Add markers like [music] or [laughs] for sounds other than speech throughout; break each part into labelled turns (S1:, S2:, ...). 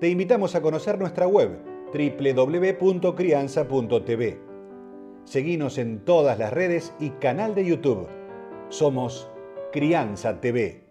S1: Te invitamos a conocer nuestra web www.crianza.tv. Seguinos en todas las redes y canal de YouTube. Somos Crianza TV.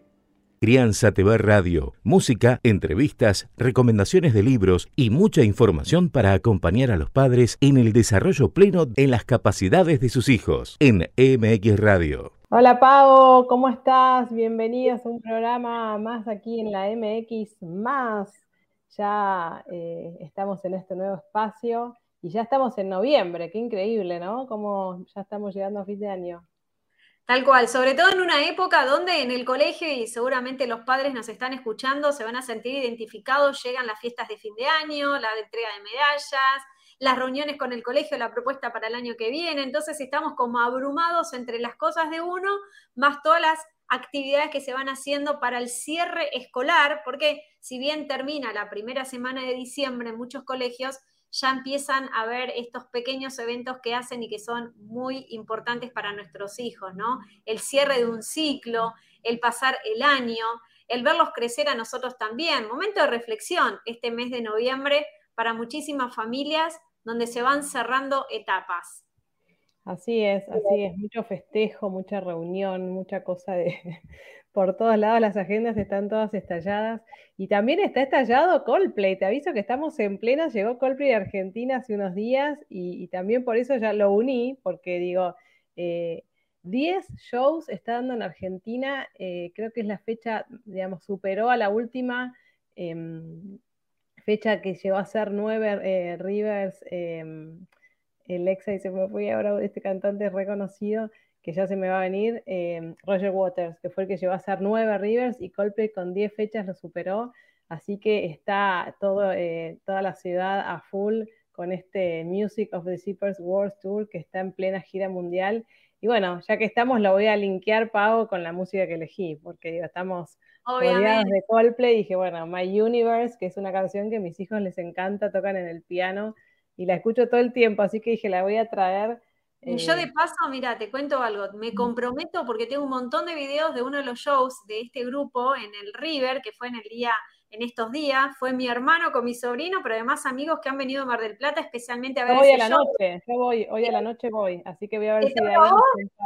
S2: Crianza TV Radio, música, entrevistas, recomendaciones de libros y mucha información para acompañar a los padres en el desarrollo pleno en las capacidades de sus hijos en MX Radio.
S3: Hola Pau, ¿cómo estás? Bienvenidos a un programa más aquí en la MX más. Ya eh, estamos en este nuevo espacio y ya estamos en noviembre, qué increíble, ¿no? Como ya estamos llegando a fin de año.
S4: Tal cual, sobre todo en una época donde en el colegio, y seguramente los padres nos están escuchando, se van a sentir identificados, llegan las fiestas de fin de año, la entrega de medallas, las reuniones con el colegio, la propuesta para el año que viene, entonces estamos como abrumados entre las cosas de uno, más todas las actividades que se van haciendo para el cierre escolar, porque si bien termina la primera semana de diciembre muchos colegios, ya empiezan a ver estos pequeños eventos que hacen y que son muy importantes para nuestros hijos, ¿no? El cierre de un ciclo, el pasar el año, el verlos crecer a nosotros también. Momento de reflexión este mes de noviembre para muchísimas familias donde se van cerrando etapas.
S3: Así es, así es, mucho festejo, mucha reunión, mucha cosa de, [laughs] por todos lados las agendas están todas estalladas. Y también está estallado Coldplay. Te aviso que estamos en plena. Llegó Coldplay a Argentina hace unos días y, también por eso ya lo uní, porque digo, 10 eh, shows está dando en Argentina. Eh, creo que es la fecha, digamos, superó a la última em, fecha que llegó a ser 9 eh, Rivers. El ex se me fue ahora este cantante reconocido que ya se me va a venir, eh, Roger Waters, que fue el que llevó a hacer nueve Rivers y Coldplay con 10 fechas lo superó, así que está todo, eh, toda la ciudad a full con este Music of the Zippers World Tour que está en plena gira mundial. Y bueno, ya que estamos, lo voy a linkear, Pau, con la música que elegí, porque digo, estamos rodeados de Coldplay. Y dije, bueno, My Universe, que es una canción que a mis hijos les encanta, tocan en el piano y la escucho todo el tiempo, así que dije, la voy a traer
S4: yo de eh, paso, mira, te cuento algo, me comprometo porque tengo un montón de videos de uno de los shows de este grupo en el River, que fue en el día, en estos días, fue mi hermano con mi sobrino, pero además amigos que han venido a Mar del Plata especialmente a ver.
S3: Hoy a la noche, yo voy, hoy a la noche voy, así que voy a ver si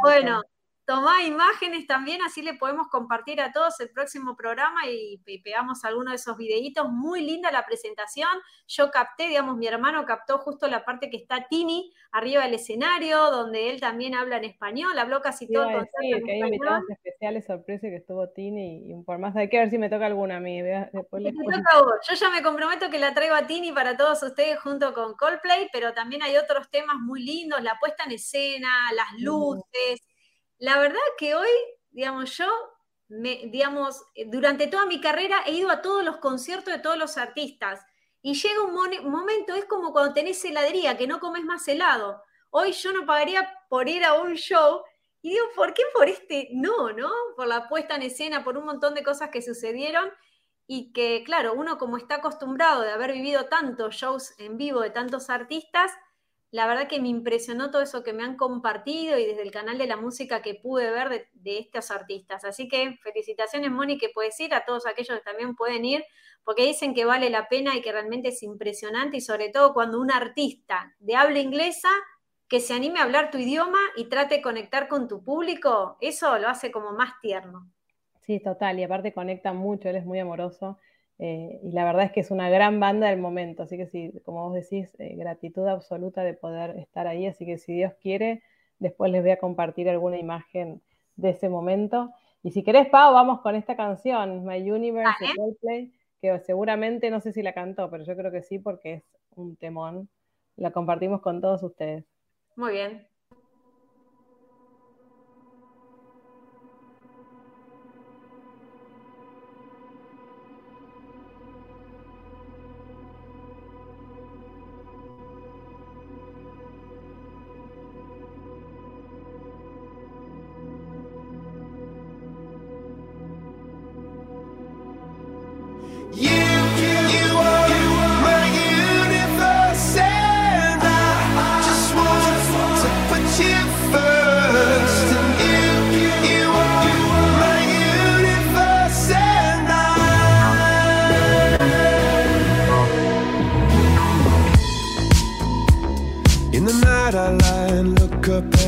S4: Bueno, Tomá imágenes también, así le podemos compartir a todos el próximo programa y, pegamos alguno de esos videitos. Muy linda la presentación. Yo capté, digamos, mi hermano captó justo la parte que está Tini arriba del escenario, donde él también habla en español, habló casi todo el
S3: Sí, que hay invitados especiales, sorpresa que estuvo Tini y, por más hay que ver si me toca alguna a mí.
S4: Después Yo ya me comprometo que la traigo a Tini para todos ustedes junto con Coldplay, pero también hay otros temas muy lindos, la puesta en escena, las luces. La verdad que hoy, digamos, yo, me, digamos, durante toda mi carrera he ido a todos los conciertos de todos los artistas y llega un momento, es como cuando tenés heladería, que no comes más helado. Hoy yo no pagaría por ir a un show y digo, ¿por qué por este no, no? Por la puesta en escena, por un montón de cosas que sucedieron y que, claro, uno como está acostumbrado de haber vivido tantos shows en vivo de tantos artistas, la verdad que me impresionó todo eso que me han compartido y desde el canal de la música que pude ver de, estos artistas. Así que felicitaciones, Moni, que puedes ir, a todos aquellos que también pueden ir, porque dicen que vale la pena y que realmente es impresionante y sobre todo cuando un artista de habla inglesa que se anime a hablar tu idioma y trate de conectar con tu público, eso lo hace como más tierno.
S3: Sí, total, y aparte conecta mucho, él es muy amoroso. Eh, y la verdad es que es una gran banda del momento, así que sí, como vos decís, eh, gratitud absoluta de poder estar ahí, así que si Dios quiere, después les voy a compartir alguna imagen de ese momento. Y si querés, Pau, vamos con esta canción, My Universe de Coldplay, que seguramente no sé si la cantó, pero yo creo que sí porque es un temón. La compartimos con todos ustedes.
S4: Muy bien.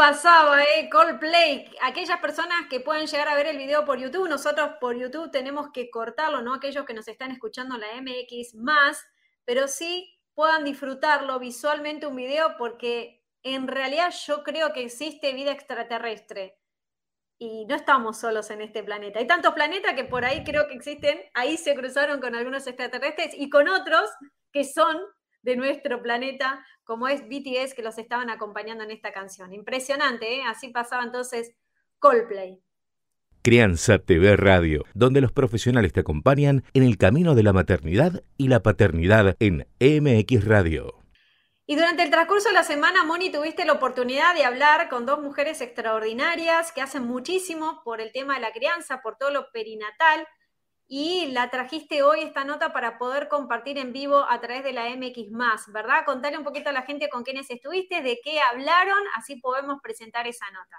S4: pasaba, ¿eh? Coldplay. Aquellas personas que pueden llegar a ver el video por YouTube, nosotros por YouTube tenemos que cortarlo, ¿no? Aquellos que nos están escuchando la MX más, pero sí puedan disfrutarlo visualmente un video porque en realidad yo creo que existe vida extraterrestre y no estamos solos en este planeta. Hay tantos planetas que por ahí creo que existen, ahí se cruzaron con algunos extraterrestres y con otros que son de nuestro planeta, como es BTS, que los estaban acompañando en esta canción. Impresionante, ¿eh? Así pasaba entonces Coldplay.
S2: Crianza TV Radio, donde los profesionales te acompañan en el camino de la maternidad y la paternidad en MX Radio.
S4: Y durante el transcurso de la semana, Moni, tuviste la oportunidad de hablar con dos mujeres extraordinarias que hacen muchísimo por el tema de la crianza, por todo lo perinatal. Y la trajiste hoy esta nota para poder compartir en vivo a través de la MX, ¿verdad? Contale un poquito a la gente con quiénes estuviste, de qué hablaron, así podemos presentar esa nota.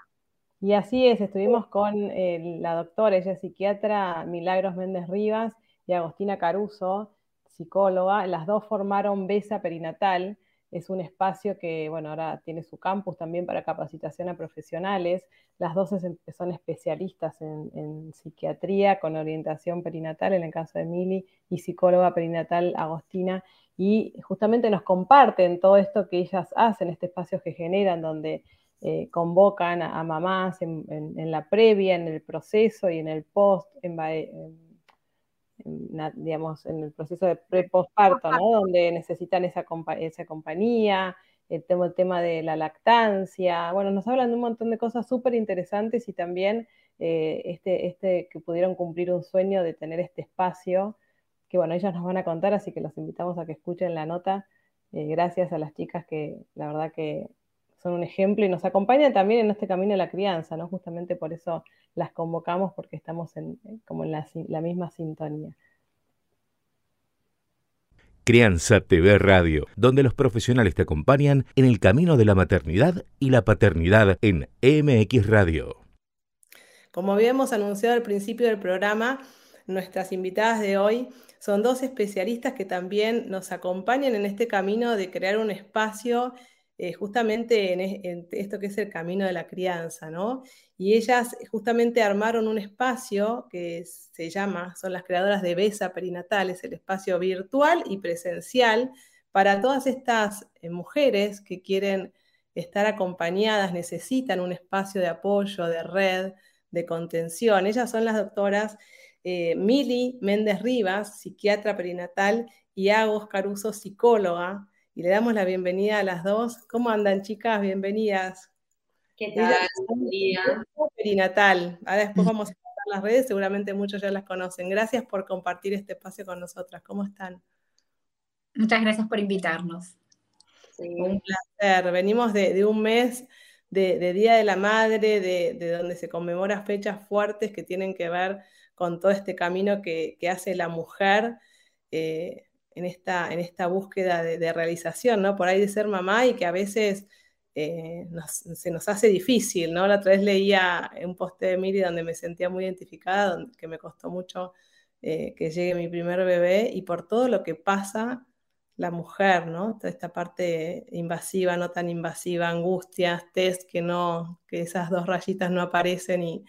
S3: Y así es, estuvimos con eh, la doctora, ella es psiquiatra, Milagros Méndez Rivas, y Agostina Caruso, psicóloga. Las dos formaron Besa Perinatal, es un espacio que, bueno, ahora tiene su campus también para capacitación a profesionales. Las dos es- son especialistas en, psiquiatría con orientación perinatal, en el caso de Mili, y psicóloga perinatal Agostina. Y justamente nos comparten todo esto que ellas hacen, este espacio que generan, donde eh, convocan a, mamás en, la previa, en el proceso y en el post, en, digamos, en el proceso de pre-postparto, ¿no? Donde necesitan esa, esa compañía, el tema, el tema de la lactancia. Bueno, nos hablan de un montón de cosas súper interesantes y también eh, este, este que pudieron cumplir un sueño de tener este espacio, que bueno, ellas nos van a contar, así que los invitamos a que escuchen la nota. Eh, gracias a las chicas que la verdad que son un ejemplo y nos acompañan también en este camino de la crianza, ¿no? Justamente por eso las convocamos porque estamos en, como en la, la misma sintonía.
S2: Crianza TV Radio, donde los profesionales te acompañan en el camino de la maternidad y la paternidad en MX Radio.
S5: Como habíamos anunciado al principio del programa, nuestras invitadas de hoy son dos especialistas que también nos acompañan en este camino de crear un espacio eh, justamente en, es- en esto que es el camino de la crianza, ¿no? Y ellas justamente armaron un espacio que se llama, son las creadoras de Besa Perinatal, es el espacio virtual y presencial para todas estas eh, mujeres que quieren estar acompañadas, necesitan un espacio de apoyo, de red, de contención. Ellas son las doctoras eh, Mili Méndez Rivas, psiquiatra perinatal, y Agos Caruso, psicóloga. Y le damos la bienvenida a las dos. ¿Cómo andan, chicas? Bienvenidas.
S6: ¿Qué tal? día.
S5: perinatal. Ahora después vamos a pasar las redes, seguramente muchos ya las conocen. Gracias por compartir este espacio con nosotras. ¿Cómo están?
S6: Muchas gracias por invitarnos.
S5: Un placer. Venimos de, de un mes de, de Día de la Madre, de, de donde se conmemora fechas fuertes que tienen que ver con todo este camino que, que hace la mujer eh, en, esta, en esta búsqueda de, realización, ¿no? Por ahí de ser mamá y que a veces eh, se nos hace difícil, ¿no? La otra vez leía un post de Miri donde me sentía muy identificada, que me costó mucho eh, que llegue mi primer bebé y por todo lo que pasa la mujer, ¿no? Toda esta parte invasiva, no tan invasiva, angustias, test que no, que esas dos rayitas no aparecen y,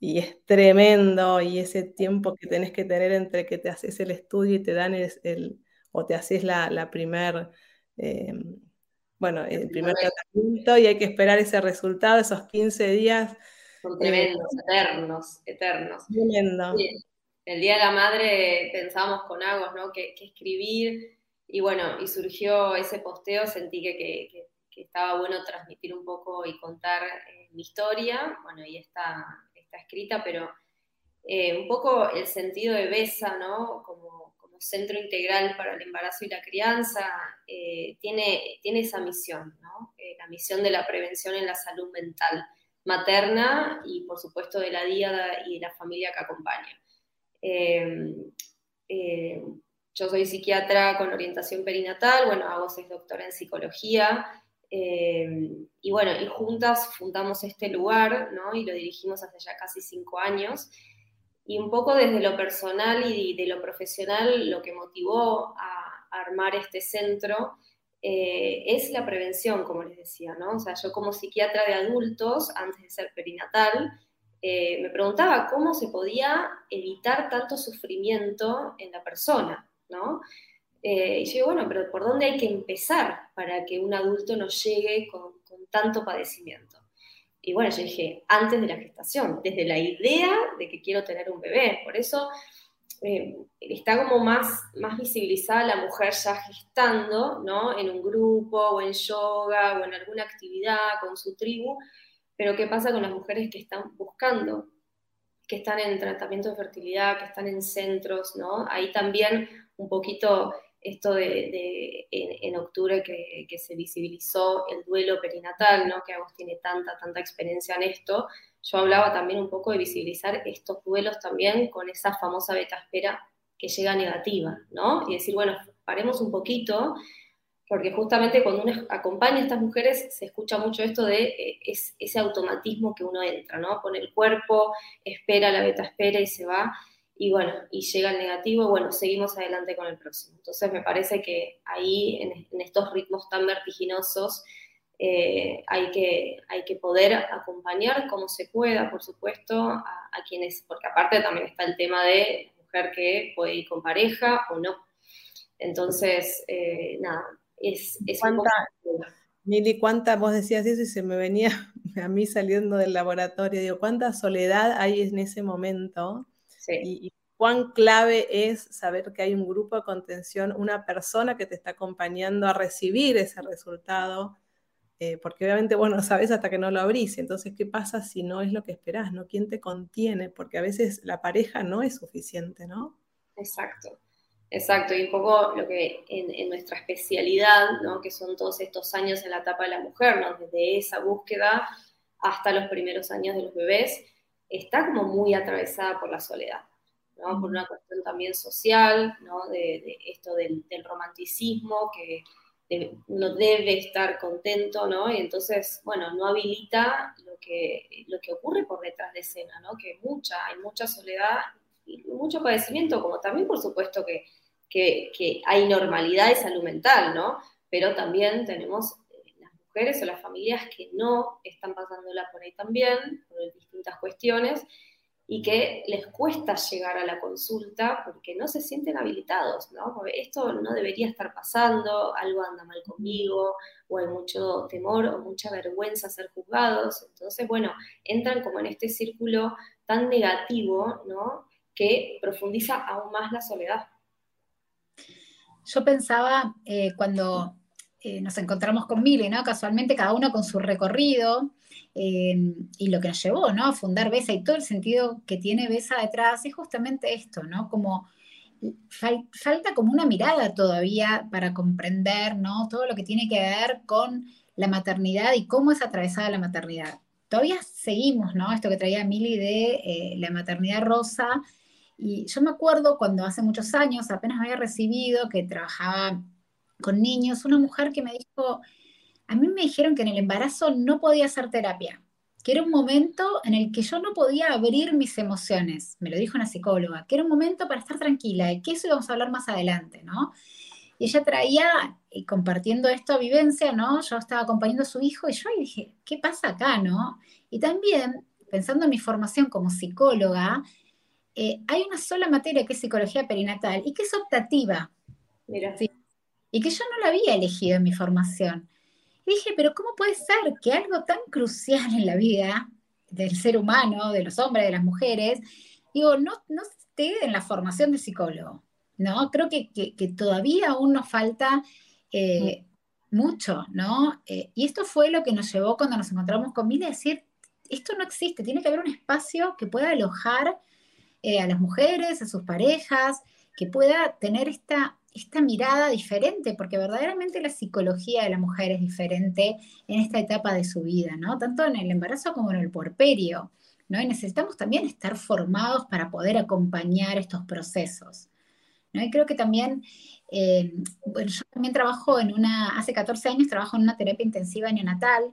S5: y es tremendo y ese tiempo que tenés que tener entre que te haces el estudio y te dan el, el- o te haces la, la primer, eh, bueno, el primer tratamiento y hay que esperar ese resultado, esos 15 días.
S6: Son
S5: eh,
S6: tremendos, eternos, eternos.
S5: tremendo.
S6: El Día de la Madre pensábamos con Agos, ¿no? Que, que escribir, y bueno, y surgió ese posteo, sentí que, que- estaba bueno transmitir un poco y contar eh, mi historia, bueno, y está, está escrita, pero eh, un poco el sentido de BESA, ¿no? Como, centro integral para el embarazo y la crianza, eh, tiene, tiene esa misión, ¿no? Eh, la misión de la prevención en la salud mental materna y por supuesto de la diada y de la familia que acompaña. Eh, yo soy psiquiatra con orientación perinatal, bueno, hago es doctora en psicología, eh, y bueno, y juntas fundamos este lugar, ¿no? Y lo dirigimos hace ya casi cinco años. Y un poco desde lo personal y de lo profesional, lo que motivó a, armar este centro eh, es la prevención, como les decía, ¿no? O sea, yo como psiquiatra de adultos, antes de ser perinatal, eh, me preguntaba cómo se podía evitar tanto sufrimiento en la persona, ¿no? Eh, y yo digo, bueno, pero ¿por dónde hay que empezar para que un adulto no llegue con, con tanto padecimiento? Y bueno, yo dije, antes de la gestación, desde la idea de que quiero tener un bebé. Por eso eh, está como más, más visibilizada la mujer ya gestando, ¿no? En un grupo o en yoga o en alguna actividad con su tribu. Pero ¿qué pasa con las mujeres que están buscando, que están en tratamiento de fertilidad, que están en centros, ¿no? Ahí también un poquito esto de, en, octubre que, se visibilizó el duelo perinatal, ¿no? que Agos tiene tanta, tanta experiencia en esto, yo hablaba también un poco de visibilizar estos duelos también con esa famosa beta espera que llega negativa, ¿no? Y decir, bueno, paremos un poquito, porque justamente cuando uno acompaña a estas mujeres se escucha mucho esto de eh, es, ese automatismo que uno entra, ¿no? Pone el cuerpo, espera, la beta espera y se va, y bueno, y llega el negativo, bueno, seguimos adelante con el próximo. Entonces me parece que ahí, en, estos ritmos tan vertiginosos, eh, hay, que, hay que poder acompañar como se pueda, por supuesto, a, a quienes, porque aparte también está el tema de mujer que puede ir con pareja o no. Entonces, eh, nada, es, es
S5: ¿Cuánta, Mili, ¿cuánta, vos decías eso y se me venía [laughs] a mí saliendo del laboratorio, digo, ¿cuánta soledad hay en ese momento? Y, cuán clave es saber que hay un grupo de contención, una persona que te está acompañando a recibir ese resultado, eh, porque obviamente vos no sabes hasta que no lo abrís. Entonces, ¿qué pasa si no es lo que esperás? ¿no? ¿Quién te contiene? Porque a veces la pareja no es suficiente, ¿no?
S6: Exacto. Exacto, y un poco lo que en, nuestra especialidad, ¿no? que son todos estos años en la etapa de la mujer, ¿no? desde esa búsqueda hasta los primeros años de los bebés, está como muy atravesada por la soledad, ¿no? por una cuestión también social, ¿no? de, esto del, romanticismo, que uno debe estar contento, ¿no? y entonces, bueno, no habilita lo que, lo que ocurre por detrás de escena, ¿no? que mucha, hay mucha soledad y mucho padecimiento, como también por supuesto que que, hay normalidad de salud mental, ¿no? Pero también tenemos o las familias que no están pasándola por ahí también, por distintas cuestiones, y que les cuesta llegar a la consulta porque no se sienten habilitados, ¿no? Esto no debería estar pasando, algo anda mal conmigo, o hay mucho temor o mucha vergüenza ser juzgados. Entonces, bueno, entran como en este círculo tan negativo, ¿no? Que profundiza aún más la soledad.
S7: Yo pensaba eh, cuando eh, nos encontramos con Mili, ¿no? Casualmente cada uno con su recorrido eh, y lo que nos llevó, ¿no? A fundar Besa y todo el sentido que tiene Besa detrás es justamente esto, ¿no? Como falta como una mirada todavía para comprender, ¿no? Todo lo que tiene que ver con la maternidad y cómo es atravesada la maternidad. Todavía seguimos, ¿no? Esto que traía Mili de la maternidad rosa, y yo me acuerdo cuando hace muchos años, apenas había recibido, que trabajaba con niños, una mujer que me dijo, a mí me dijeron que en el embarazo no podía hacer terapia, que era un momento en el que yo no podía abrir mis emociones, me lo dijo una psicóloga, que era un momento para estar tranquila, y que eso íbamos a hablar más adelante, ¿no? Y ella traía, y compartiendo esta vivencia, ¿no? Yo estaba acompañando a su hijo y yo dije, ¿qué pasa acá, no? Y también, pensando en mi formación como psicóloga, eh, hay una sola materia que es psicología perinatal y que es optativa. Mira. Y que yo no la había elegido en mi formación. Y dije, pero ¿cómo puede ser que algo tan crucial en la vida del ser humano, de los hombres, de las mujeres, digo, no, no esté en la formación de psicólogo? ¿no? Creo que, todavía aún nos falta eh, mucho, ¿no? Eh, y esto fue lo que nos llevó cuando nos encontramos con Mila a decir, esto no existe, tiene que haber un espacio que pueda alojar eh, a las mujeres, a sus parejas, que pueda tener esta, esta mirada diferente, porque verdaderamente la psicología de la mujer es diferente en esta etapa de su vida, ¿no? Tanto en el embarazo como en el puerperio, ¿no? Necesitamos también estar formados para poder acompañar estos procesos. ¿no? Y creo que también, eh, yo también trabajo en una, hace 14 años trabajo en una terapia intensiva neonatal,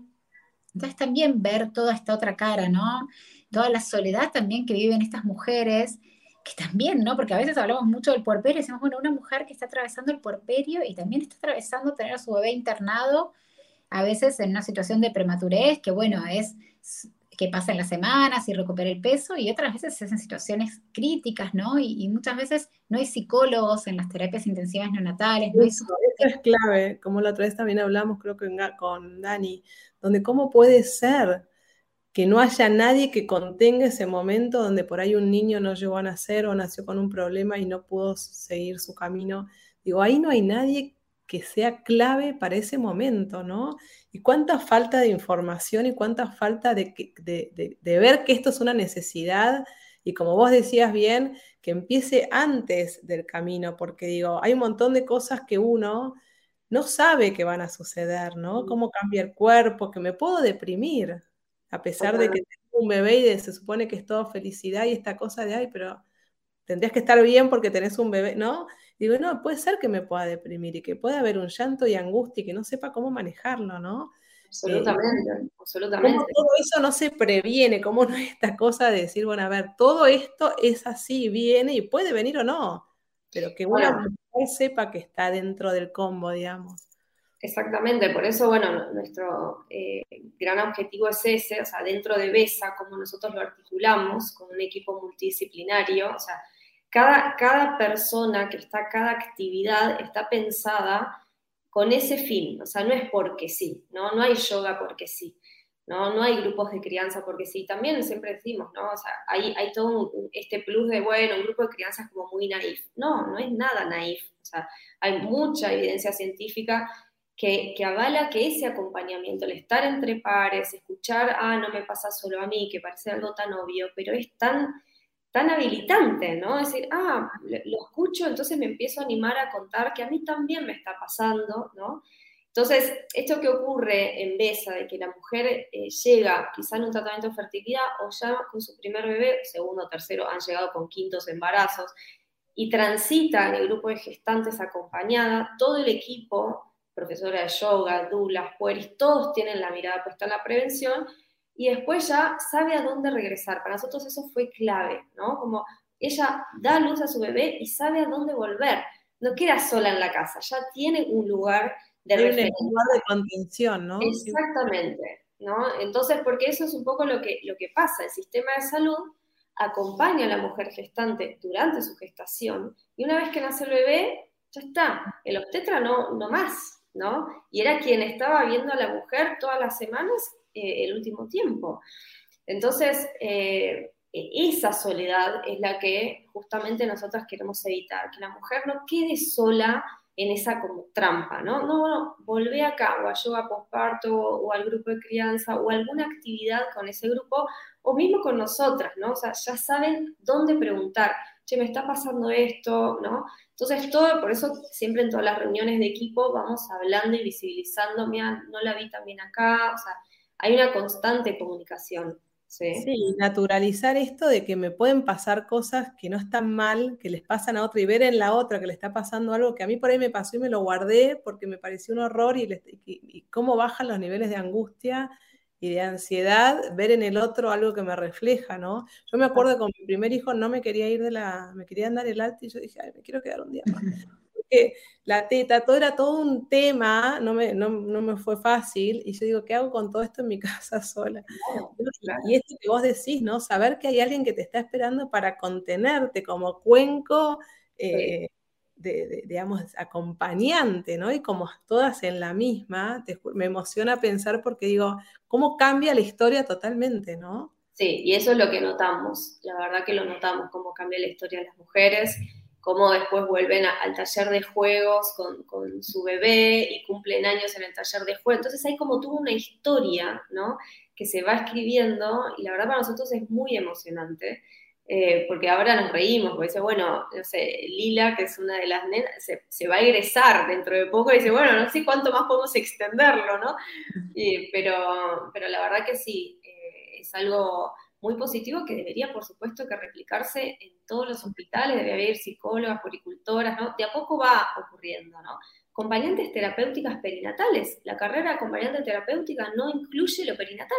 S7: entonces también ver toda esta otra cara, ¿no? toda la soledad también que viven estas mujeres, que también, ¿no? Porque a veces hablamos mucho del puerperio y decimos, bueno, una mujer que está atravesando el puerperio y también está atravesando tener a su bebé internado, a veces en una situación de prematurez, que bueno, es que pasa en las semanas y recupera el peso, y otras veces es en situaciones críticas, ¿no? Y, muchas veces no hay psicólogos en las terapias intensivas neonatales. No
S5: eso, es clave, como la otra vez también hablamos, creo que con Dani, donde cómo puede ser que no haya nadie que contenga ese momento donde por ahí un niño no llegó a nacer o nació con un problema y no pudo seguir su camino. Digo, ahí no hay nadie que sea clave para ese momento, ¿no? Y cuánta falta de información y cuánta falta de, de, de, ver que esto es una necesidad y como vos decías bien, que empiece antes del camino, porque digo, hay un montón de cosas que uno no sabe que van a suceder, ¿no? Cómo cambia el cuerpo, que me puedo deprimir, a pesar de que tengo un bebé y se supone que es todo felicidad y esta cosa de, ay, pero tendrías que estar bien porque tenés un bebé, ¿no? digo, no, puede ser que me pueda deprimir y que pueda haber un llanto y angustia y que no sepa cómo manejarlo, ¿no?
S6: Absolutamente,
S5: Eh,
S6: absolutamente.
S5: cómo todo eso no se previene, cómo no es esta cosa de decir, bueno, a ver, todo esto es así, viene y puede venir o no, pero que una
S6: Bueno.
S5: mujer sepa que está dentro del combo, digamos.
S6: Exactamente, por eso, bueno, nuestro eh, gran objetivo es ese, o sea, dentro de BESA, como nosotros lo articulamos con un equipo multidisciplinario, o sea, cada, cada persona que está, cada actividad está pensada con ese fin, o sea, no es porque sí, ¿no? No hay yoga porque sí, ¿no? No hay grupos de crianza porque sí, también siempre decimos, ¿no? O sea, hay, hay todo un- este plus de, bueno, un grupo de crianza es como muy naif. No, no es nada naif, o sea, hay mucha evidencia científica que, que avala que ese acompañamiento, el estar entre pares, escuchar, ah, no me pasa solo a mí, que parece algo tan obvio, pero es tan, tan habilitante, ¿no? Es decir, ah, lo, escucho, entonces me empiezo a animar a contar que a mí también me está pasando, ¿no? Entonces, esto que ocurre en BESA, de que la mujer eh, llega quizá en un tratamiento de fertilidad o ya con su primer bebé, segundo, tercero, han llegado con quintos embarazos, y transita en el grupo de gestantes acompañada, todo el equipo, profesora de yoga, dulas, pueris, todos tienen la mirada puesta en la prevención y después ya sabe a dónde regresar. Para nosotros eso fue clave, ¿no? Como ella da luz a su bebé y sabe a dónde volver. No queda sola en la casa, ya tiene un lugar de
S5: Hay un
S6: referencia.
S5: lugar de contención, ¿no?
S6: Exactamente, ¿no? Entonces, porque eso es un poco lo que, lo que pasa, el sistema de salud acompaña a la mujer gestante durante su gestación y una vez que nace el bebé, ya está, el obstetra no, no más, ¿no? Y era quien estaba viendo a la mujer todas las semanas eh, el último tiempo. Entonces, eh, esa soledad es la que justamente nosotras queremos evitar, que la mujer no quede sola en esa como trampa, ¿no? No, bueno, volvé acá, o a yoga posparto, o al grupo de crianza, o alguna actividad con ese grupo, o mismo con nosotras, ¿no? O sea, ya saben dónde preguntar, che, me está pasando esto, ¿no? Entonces, todo, por eso siempre en todas las reuniones de equipo vamos hablando y visibilizando, mira, no la vi también acá, o sea, hay una constante comunicación, ¿sí?
S5: Naturalizar esto de que me pueden pasar cosas que no están mal, que les pasan a otra y ver en la otra que le está pasando algo que a mí por ahí me pasó y me lo guardé porque me pareció un horror y cómo bajan los niveles de angustia y de ansiedad, ver en el otro algo que me refleja, ¿no? Yo me acuerdo que con mi primer hijo no me quería ir de la, me querían dar el alta y yo dije, ay, me quiero quedar un día más. [laughs] Porque la teta, todo era todo un tema, no me, no, no me fue fácil y yo digo, ¿qué hago con todo esto en mi [laughs] casa sola? Y esto que vos decís, ¿no? Saber que hay alguien que te está esperando para contenerte como cuenco, eh, digamos, acompañante, ¿no? Y como todas en la misma, me emociona pensar porque digo, ¿cómo cambia la historia totalmente, ¿no?
S6: Sí, y eso es lo que notamos, la verdad que lo notamos, cómo cambia la historia de las mujeres, cómo después vuelven al taller de juegos con, con su bebé y cumplen años en el taller de juegos. Entonces hay como toda una historia, ¿no? Que se va escribiendo y la verdad para nosotros es muy emocionante. Eh, porque ahora nos reímos, porque dice, bueno, no sé, Lila, que es una de las nenas, se, va a egresar dentro de poco y dice, bueno, no sé cuánto más podemos extenderlo, ¿no? Pero, pero la verdad que sí, eh, es algo muy positivo que debería, por supuesto, que replicarse en todos los hospitales, debería haber psicólogas, puricultoras, ¿no? De a poco va ocurriendo, ¿no? Acompañantes terapéuticas perinatales. La carrera de acompañante terapéutica no incluye lo perinatal.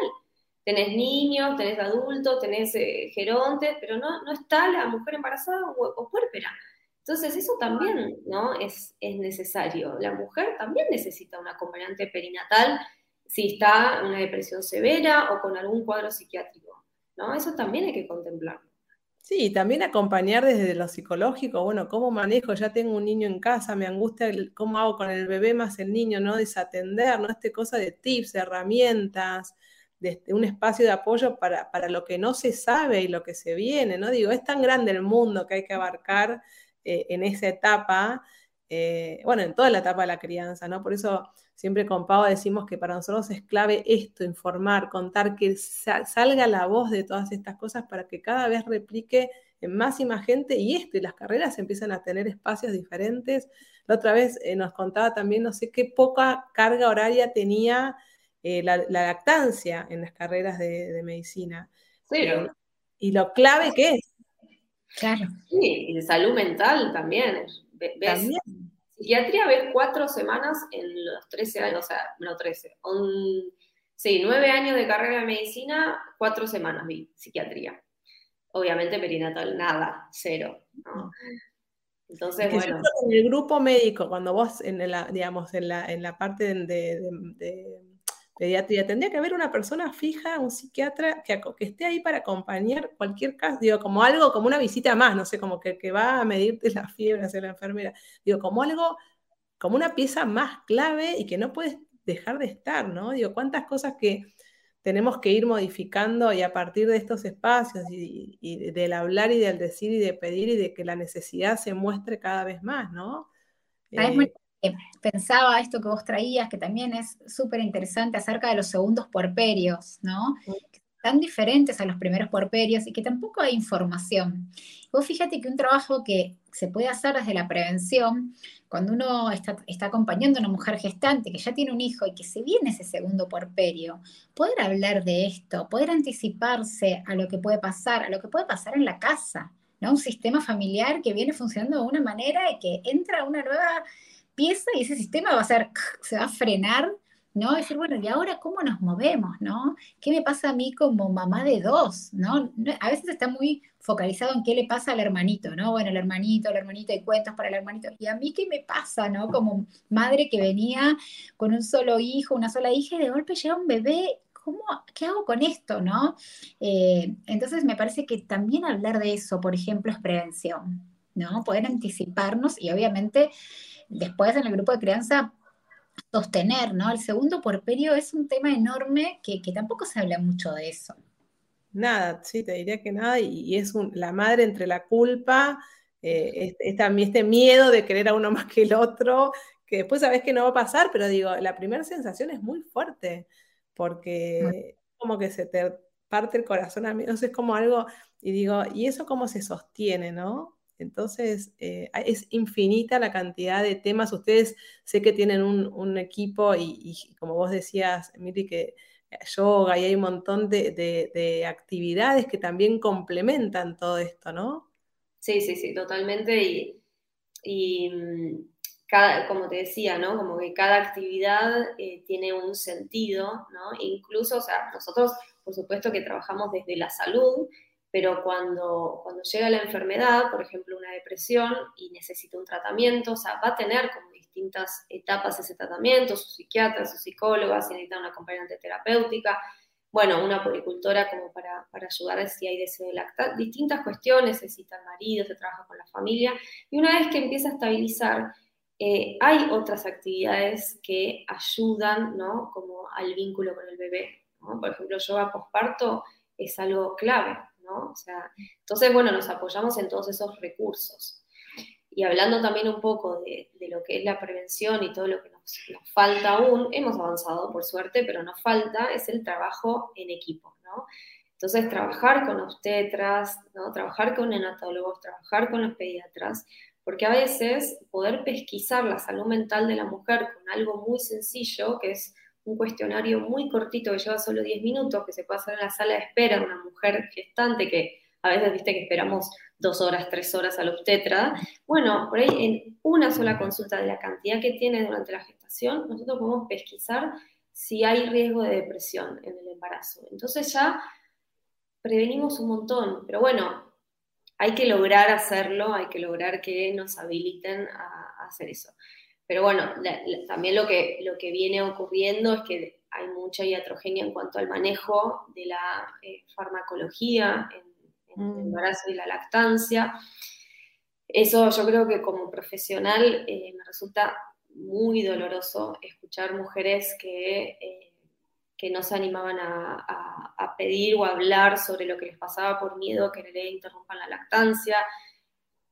S6: Tenés niños, tenés adultos, tenés eh, gerontes, pero no, no está la mujer embarazada o, o puérpera. Entonces eso también ¿no? es, es necesario. La mujer también necesita un acompañante perinatal si está en una depresión severa o con algún cuadro psiquiátrico. ¿no? Eso también hay que contemplarlo.
S5: Sí, y también acompañar desde lo psicológico, bueno, cómo manejo, ya tengo un niño en casa, me angustia cómo hago con el bebé más el niño, ¿no? Desatender, ¿no? Este cosa de tips, herramientas, de un espacio de apoyo para, para lo que no se sabe y lo que se viene, ¿no? Digo, es tan grande el mundo que hay que abarcar eh, en esa etapa, eh, bueno, en toda la etapa de la crianza, ¿no? Por eso siempre con Pau decimos que para nosotros es clave esto, informar, contar, que sa- salga la voz de todas estas cosas para que cada vez replique en más y más gente y esto, y las carreras empiezan a tener espacios diferentes. La otra vez eh, nos contaba también, no sé qué poca carga horaria tenía eh, la, la lactancia en las carreras de, de medicina.
S6: Cero.
S5: Eh, y lo clave que es.
S7: Claro.
S6: Sí, y de salud mental también Ves,
S5: También.
S6: psiquiatría ves cuatro semanas en los 13 años, o sea, no 13, un- sí, nueve años de carrera de medicina, cuatro semanas vi psiquiatría. Obviamente perinatal, nada, cero. ¿no? Entonces,
S5: Es que yo
S6: bueno,
S5: en el grupo médico, cuando vos, en la, digamos, en la, en la parte de, de- de pediatría, tendría que haber una persona fija, un psiquiatra, que, esté ahí para acompañar cualquier caso, digo, como algo, como una visita más, no sé, como que, que va a medirte [laughs] la fiebre, hacer la enfermera, digo, como algo, como una pieza más clave y que no puedes dejar de estar, ¿no? Digo, cuántas cosas que tenemos que ir modificando y a partir de estos espacios y, y del hablar y del decir y de pedir y de que la necesidad se muestre cada vez más, ¿no?
S7: ¿Sabes,
S5: Eh,
S7: Mónica? Que Pensaba esto que vos traías, que también es súper interesante acerca de los segundos puerperios, ¿no? Que son tan diferentes a los primeros puerperios y que tampoco hay información. Vos fíjate que un trabajo que se puede hacer desde la prevención, cuando uno está, está acompañando a una mujer gestante que ya tiene un hijo y que se viene ese segundo puerperio, poder hablar de esto, poder anticiparse a lo que puede pasar, a lo que puede pasar en la casa, ¿no? Un sistema familiar que viene funcionando de una manera y que entra una nueva pieza y ese sistema va a ser, [laughs] se va a frenar, ¿no? Decir, bueno, ¿y ahora cómo nos movemos, no? ¿Qué me pasa a mí como mamá de dos, no? A veces está muy focalizado en qué le pasa al hermanito, ¿no? Bueno, el hermanito, el hermanito, hay cuentos para el hermanito. ¿Y a mí qué me pasa, no? Como madre que venía con un solo hijo, una sola hija y de golpe llega un bebé. ¿Cómo, ¿Qué hago con esto, no? Eh, entonces me parece que también hablar de eso, por ejemplo, es prevención, ¿no? Poder anticiparnos y obviamente después en el grupo de crianza sostener, ¿no? El segundo puerperio es un tema enorme que, que tampoco se habla mucho de eso.
S5: Nada, sí, te diría que nada, y, es un- la madre entre la culpa, eh, este, este miedo de querer a uno [laughs] más que el otro, que después sabes que no va a pasar, pero digo, la primera sensación es muy fuerte, porque como que se te parte el corazón a mí, sé, es como algo, y digo, ¿y eso cómo se sostiene, no? Entonces, eh, es infinita la cantidad de temas. Ustedes sé que tienen un, equipo y, como vos decías, Miri, que yoga y hay un montón de, de- de actividades que también complementan todo esto, ¿no?
S6: Sí, sí, sí, totalmente. Y, y, mm, cada, como te decía, ¿no? Como que cada actividad eh, tiene un sentido, ¿no? Incluso, o sea, nosotros, por supuesto que trabajamos desde la salud, pero cuando, cuando llega la enfermedad, por ejemplo, una depresión y necesita un tratamiento, o sea, va a tener como distintas etapas ese tratamiento, su psiquiatra, su psicóloga, si necesita una acompañante terapéutica, bueno, una poricultora como para, para ayudar si hay deseo de lactar, distintas cuestiones, necesita el marido, se trabaja con la familia, y una vez que empieza a estabilizar, eh, hay otras actividades que ayudan, ¿no? Como al vínculo con el bebé. Por ejemplo, yoga posparto es algo clave, ¿no? Entonces, bueno, nos apoyamos en todos esos recursos. Y hablando también un poco de, lo que es la prevención y todo lo que nos, falta aún, hemos avanzado por suerte, pero nos falta es el trabajo en equipo, ¿no? Entonces, trabajar con obstetras, trabajar con neonatólogos, trabajar con los pediatras, porque a veces poder pesquisar la salud mental de la mujer con algo muy sencillo, que es un cuestionario muy cortito que lleva solo 10 minutos, que se puede hacer en la sala de espera de una mujer gestante, que a veces viste que esperamos dos horas, tres horas al obstetra. Bueno, por ahí en una sola consulta de la cantidad que tiene durante la gestación, nosotros podemos pesquisar si hay riesgo de depresión en el embarazo. Entonces ya prevenimos un montón, pero bueno, hay que lograr hacerlo, hay que lograr que nos habiliten a, a hacer eso. Pero bueno, la, la, también lo que, lo que viene ocurriendo es que hay mucha iatrogenia en cuanto al manejo de la eh, farmacología en, en, el embarazo y la lactancia. Eso yo creo que como profesional eh, me resulta muy doloroso escuchar mujeres que, eh, que no se animaban a, a, a, pedir o a hablar sobre lo que les pasaba por miedo a que le interrumpan la lactancia.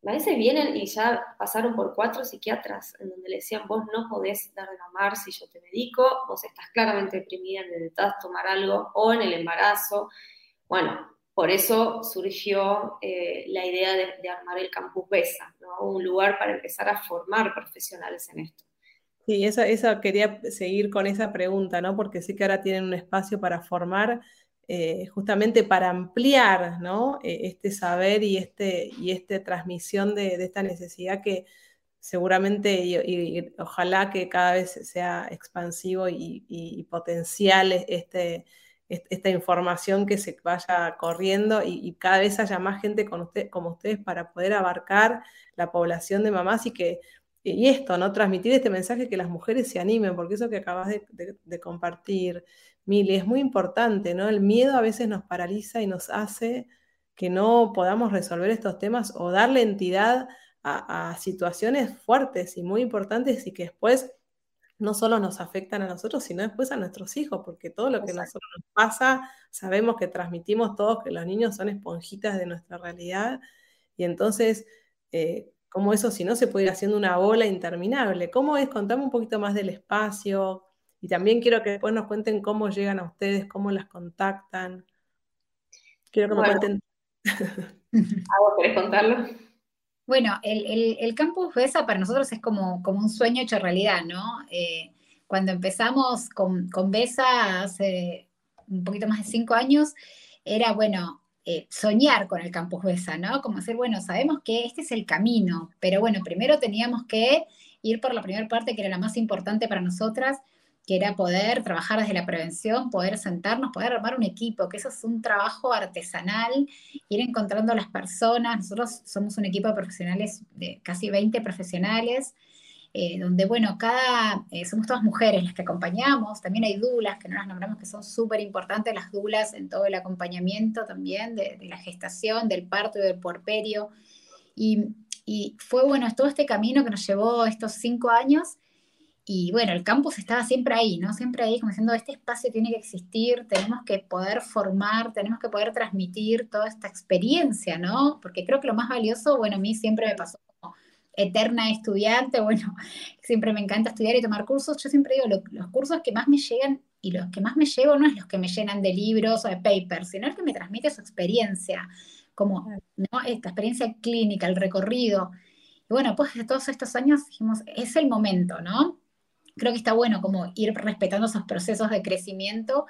S6: A veces vienen y ya pasaron por cuatro psiquiatras en donde le decían, vos no podés dar de mamar si yo te medico, vos estás claramente deprimida, necesitas tomar algo, o en el embarazo. Bueno, por eso surgió eh, la idea de, armar el Campus BESA, ¿no? un lugar para empezar a formar profesionales en esto.
S5: Sí, eso, eso quería seguir con esa pregunta, ¿no? Porque sí que ahora tienen un espacio para formar, eh, justamente para ampliar. Eh, este saber y, este, y esta transmisión de, esta necesidad que seguramente y, ojalá que cada vez sea expansivo y, potencial este, esta información que se vaya corriendo y, cada vez haya más gente como ustedes para poder abarcar la población de mamás y que y esto, ¿no? Transmitir este mensaje que las mujeres se animen, porque eso que acabas de, compartir, Mili, es muy importante, ¿no? El miedo a veces nos paraliza y nos hace que no podamos resolver estos temas o darle entidad a, a situaciones fuertes y muy importantes y que después no solo nos afectan a nosotros, sino después a nuestros hijos, porque todo lo que a nosotros nos pasa, sabemos que transmitimos todos que los niños son esponjitas de nuestra realidad, y entonces, eh, ¿cómo eso si no se puede ir haciendo una bola interminable? ¿Cómo es? Contame un poquito más del espacio, y también quiero que después nos cuenten cómo llegan a ustedes, cómo las contactan. Quiero que me cuenten. [laughs]
S6: querés contarlo?
S7: Bueno, el, campus BESA para nosotros es como, como un sueño hecho realidad, ¿no? Eh, cuando empezamos con, con BESA hace un poquito más de cinco años, era, bueno, eh, soñar con el campus BESA, ¿no? Como decir, bueno, sabemos que este es el camino, pero bueno, primero teníamos que ir por la primera parte que era la más importante para nosotras, que era poder trabajar desde la prevención, poder sentarnos, poder armar un equipo, que eso es un trabajo artesanal, ir encontrando a las personas. Nosotros somos un equipo de profesionales, de casi 20 profesionales, eh, donde, bueno, cada, eh, somos todas mujeres las que acompañamos, también hay dulas, que no las nombramos, que son súper importantes, las dulas en todo el acompañamiento también de, la gestación, del parto y del puerperio. Y, y fue, bueno, todo este camino que nos llevó estos cinco años, y bueno, el campus estaba siempre ahí, ¿no? Siempre ahí, como diciendo, este espacio tiene que existir, tenemos que poder formar, tenemos que poder transmitir toda esta experiencia, ¿no? Porque creo que lo más valioso, bueno, a mí siempre me pasó como eterna estudiante, [laughs] bueno, siempre me encanta estudiar y tomar cursos, yo siempre digo, los cursos que más me llegan y los que más me llevo no es los que me llenan de libros o de papers, sino el que me transmite su experiencia, como, ¿no? Esta experiencia clínica, el recorrido. Y bueno, pues de todos estos años dijimos, es el momento, ¿no? Creo que está bueno como ir respetando esos procesos de crecimiento.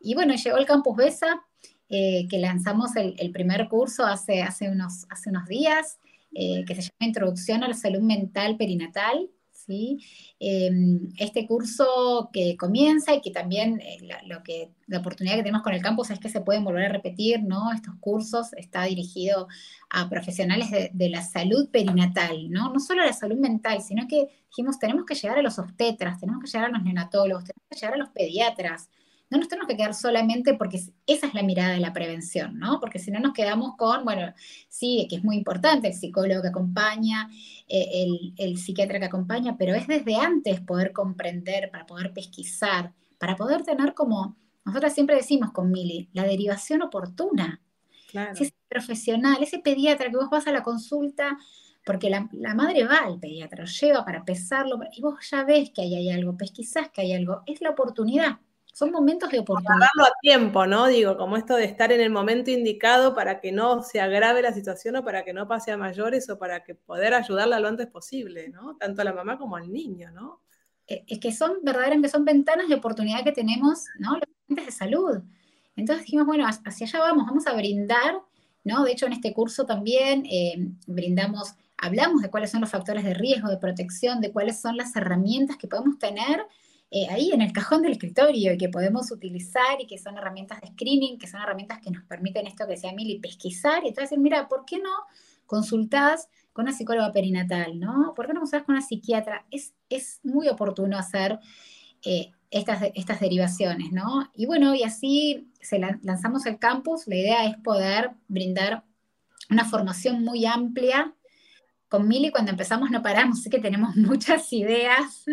S7: Y bueno, llegó el Campus BESA, eh, que lanzamos el, primer curso hace, hace, unos, hace unos días, eh, que se llama Introducción a la Salud Mental Perinatal. ¿Sí? Em, este curso que comienza y que también eh, la, lo que, la oportunidad que tenemos con el campus es que se pueden volver a repetir, ¿no? Estos cursos está dirigido a profesionales de, la salud perinatal, ¿no? No solo a la salud mental, sino que dijimos, tenemos que llegar a los obstetras, tenemos que llegar a los neonatólogos, tenemos que llegar a los pediatras, no nos tenemos que quedar solamente porque esa es la mirada de la prevención, ¿no? Porque si no nos quedamos con, bueno, sí, que es muy importante el psicólogo que acompaña, eh, el, psiquiatra que acompaña, pero es desde antes poder comprender, para poder pesquisar, para poder tener como, nosotros siempre decimos con Mili, la derivación oportuna. Claro. Si ese profesional, ese pediatra que vos vas a la consulta, porque la, madre va al pediatra, lo lleva para pesarlo, y vos ya ves que ahí hay algo, pesquisás que hay algo, es la oportunidad son momentos de oportunidad.
S5: Darlo a tiempo, ¿no? Digo, como esto de estar en el momento indicado para que no se agrave la situación o para que no pase a mayores o para que poder ayudarla lo antes posible, ¿no? Tanto a la mamá como al niño, ¿no?
S7: Eh, es que son verdaderamente son ventanas de oportunidad que tenemos, ¿no? Los agentes de salud. Entonces dijimos, bueno, hacia allá vamos, vamos a brindar, ¿no? De hecho, en este curso también eh, brindamos, hablamos de cuáles son los factores de riesgo, de protección, de cuáles son las herramientas que podemos tener eh, ahí en el cajón del escritorio y que podemos utilizar y que son herramientas de screening, que son herramientas que nos permiten esto que decía Mili, pesquisar y entonces mira, ¿por qué no consultás con una psicóloga perinatal, ¿no? ¿Por qué no consultás con una psiquiatra? Es, es muy oportuno hacer eh, estas, estas derivaciones, ¿no? Y bueno, y así se lanzamos el campus, la idea es poder brindar una formación muy amplia. Con Mili cuando empezamos no paramos, así que tenemos [laughs] muchas ideas.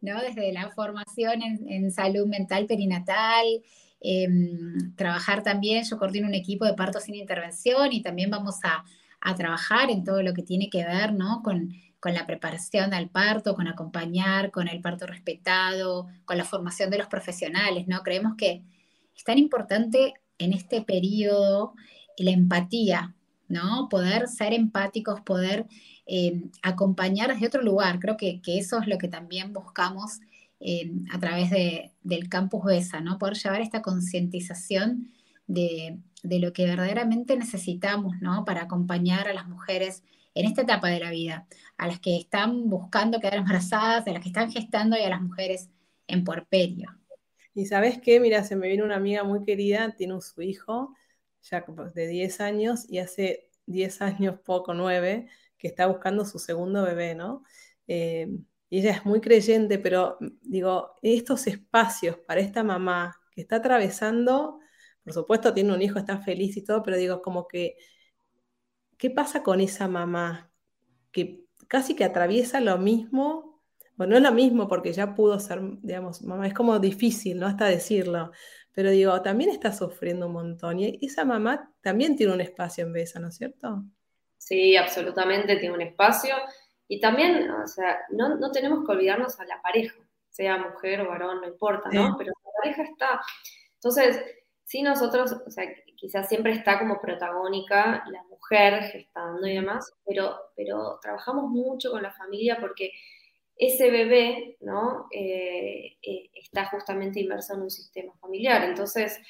S7: ¿No? Desde la formación en, salud mental perinatal, em, trabajar también, yo coordino un equipo de parto sin intervención y también vamos a, trabajar en todo lo que tiene que ver, ¿no? Con, la preparación al parto, con acompañar, con el parto respetado, con la formación de los profesionales, ¿no? Creemos que es tan importante en este periodo la empatía, ¿no? Poder ser empáticos, poder eh, acompañar desde otro lugar. Creo que, eso es lo que también buscamos eh, a través del campus BESA, ¿no? Poder llevar esta concientización de, lo que verdaderamente necesitamos, ¿no? Para acompañar a las mujeres en esta etapa de la vida, a las que están buscando quedar embarazadas, a las que están gestando y a las mujeres en puerperio.
S5: Y sabes qué, mira, se me viene una amiga muy querida, tiene un, su hijo, ya de 10 años, y hace 10 años, poco, 9, que está buscando su segundo bebé, ¿no? Eh, y ella es muy creyente, pero digo, estos espacios para esta mamá que está atravesando, por supuesto tiene un hijo, está feliz y todo, pero digo, como que, ¿qué pasa con esa mamá que casi que atraviesa lo mismo? Bueno, no es lo mismo porque ya pudo ser, digamos, mamá, es como difícil, ¿no? Hasta decirlo, pero digo, también está sufriendo un montón y esa mamá también tiene un espacio en Besa, ¿no es cierto?
S6: Sí, absolutamente tiene un espacio. Y también, o sea, no, no, tenemos que olvidarnos a la pareja, sea mujer o varón, no importa, ¿no? Pero la pareja está. Entonces, sí, nosotros, o sea, quizás siempre está como protagónica la mujer gestando y demás, pero, pero trabajamos mucho con la familia porque ese bebé, ¿no? Eh, eh, está justamente inmerso en un sistema familiar. Entonces,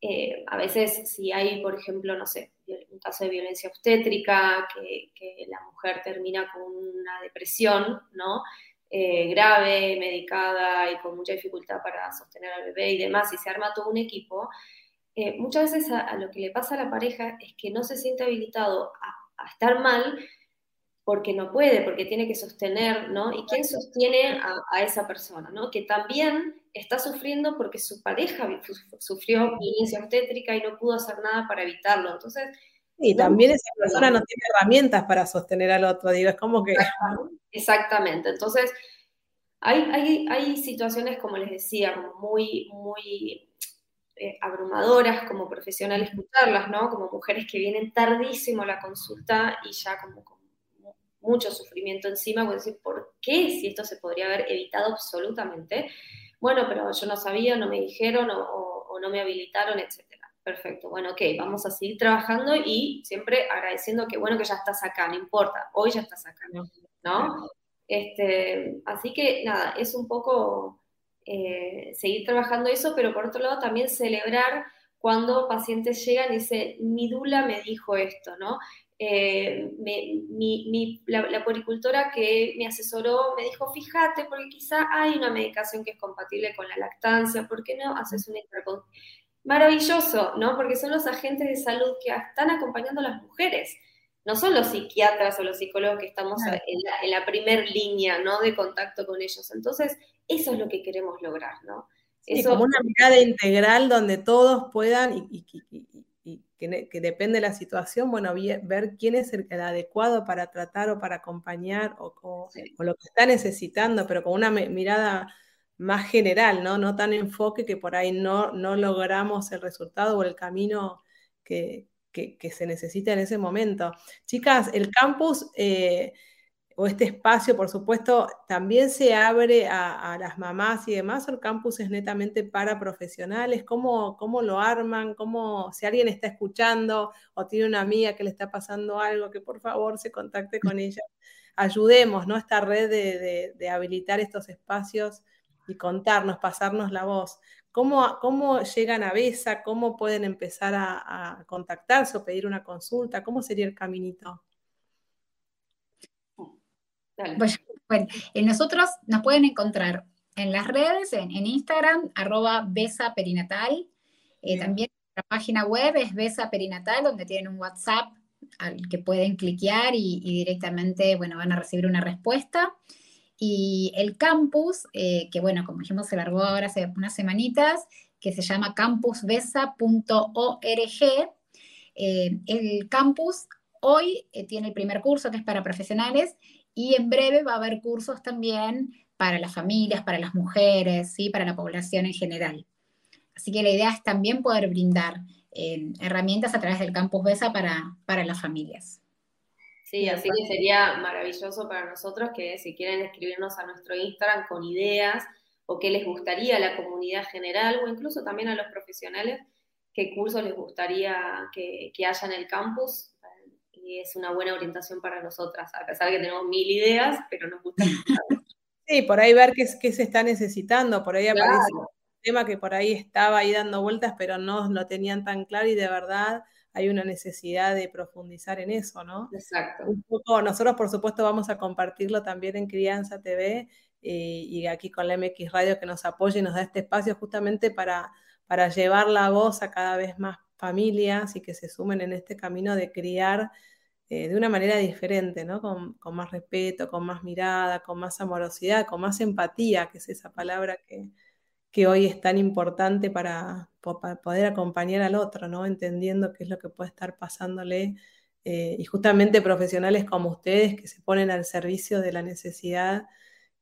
S6: eh, a veces si hay, por ejemplo, no sé, un caso de violencia obstétrica, que, la mujer termina con una depresión, ¿no? Eh, grave, medicada y con mucha dificultad para sostener al bebé y demás, y se arma todo un equipo, eh, muchas veces a, lo que le pasa a la pareja es que no se siente habilitado a, a estar mal porque no puede, porque tiene que sostener, ¿no? ¿Y quién sostiene a, esa persona, ¿no? Que también está sufriendo porque su pareja sufrió violencia obstétrica y no pudo hacer nada para evitarlo. Entonces...
S5: Y también esa persona no tiene herramientas para sostener al otro, digo, es como que...
S6: Exactamente, entonces hay, hay, hay situaciones, como les decía, muy, muy eh, abrumadoras como profesional escucharlas, ¿no? Como mujeres que vienen tardísimo a la consulta y ya como mucho sufrimiento encima, voy decir, ¿por qué? Si esto se podría haber evitado absolutamente. Bueno, pero yo no sabía, no me dijeron o, no me habilitaron, etcétera. Perfecto, bueno, ok, vamos a seguir trabajando y siempre agradeciendo que bueno que ya estás acá, no importa, hoy ya estás acá, ¿no? Este, así que nada, es un poco eh, seguir trabajando eso, pero por otro lado también celebrar cuando pacientes llegan y dicen, mi dula me dijo esto, ¿no? Eh, mi, la, la, poricultora que me asesoró me dijo, fíjate, porque quizá hay una medicación que es compatible con la lactancia, ¿por qué no haces una intercon Maravilloso, ¿no? Porque son los agentes de salud que están acompañando a las mujeres, no son los psiquiatras o los psicólogos que estamos en, la, en la primer línea, ¿no? De contacto con ellos. Entonces, eso es lo que queremos lograr, ¿no?
S5: Eso, como una mirada integral donde todos puedan y, que, depende de la situación, bueno, ver quién es el, adecuado para tratar o para acompañar o, lo que está necesitando, pero con una mirada más general, ¿no? No tan enfoque que por ahí no, no logramos el resultado o el camino que, se necesita en ese momento. Chicas, el campus... Eh, o este espacio, por supuesto, también se abre a, las mamás y demás, o el campus es netamente para profesionales, ¿Cómo, cómo lo arman, cómo, si alguien está escuchando o tiene una amiga que le está pasando algo, que por favor se contacte con ella, ayudemos, ¿no? Esta red de, habilitar estos espacios y contarnos, pasarnos la voz. ¿Cómo, cómo llegan a BESA? ¿Cómo pueden empezar a, a contactarse o pedir una consulta? ¿Cómo sería el caminito?
S7: Bueno, nosotros nos pueden encontrar en las redes, en, Instagram, arroba besa perinatal. Eh, también la página web es besa perinatal, donde tienen un WhatsApp al que pueden cliquear y, directamente, bueno, van a recibir una respuesta. Y el campus, eh, que bueno, como dijimos, se largó ahora hace unas semanitas, que se llama campusbesa.org. Eh, el campus hoy tiene el primer curso que es para profesionales y en breve va a haber cursos también para las familias, para las mujeres, ¿sí? para la población en general. Así que la idea es también poder brindar eh, herramientas a través del campus BESA para, para las familias.
S6: Sí, así que sería maravilloso para nosotros que si quieren escribirnos a nuestro Instagram con ideas o qué les gustaría a la comunidad general o incluso también a los profesionales, qué cursos les gustaría que, que haya en el campus, es una buena orientación para nosotras, a pesar de que tenemos mil ideas, pero nos gusta. [laughs]
S5: Sí, por ahí ver qué, qué se está necesitando, por ahí aparece un tema que por ahí estaba ahí dando vueltas, pero no lo tenían tan claro y de verdad hay una necesidad de profundizar en eso, ¿no?
S6: Exacto.
S5: Un poco, nosotros por supuesto vamos a compartirlo también en Crianza TV eh, y aquí con la MX Radio que nos apoya y nos da este espacio justamente para, para llevar la voz a cada vez más familias y que se sumen en este camino de criar eh, de una manera diferente, ¿no? Con, más respeto, con más mirada, con más amorosidad, con más empatía, que es esa palabra que, hoy es tan importante para, para, poder acompañar al otro, ¿no? Entendiendo qué es lo que puede estar pasándole. Eh, y justamente profesionales como ustedes que se ponen al servicio de la necesidad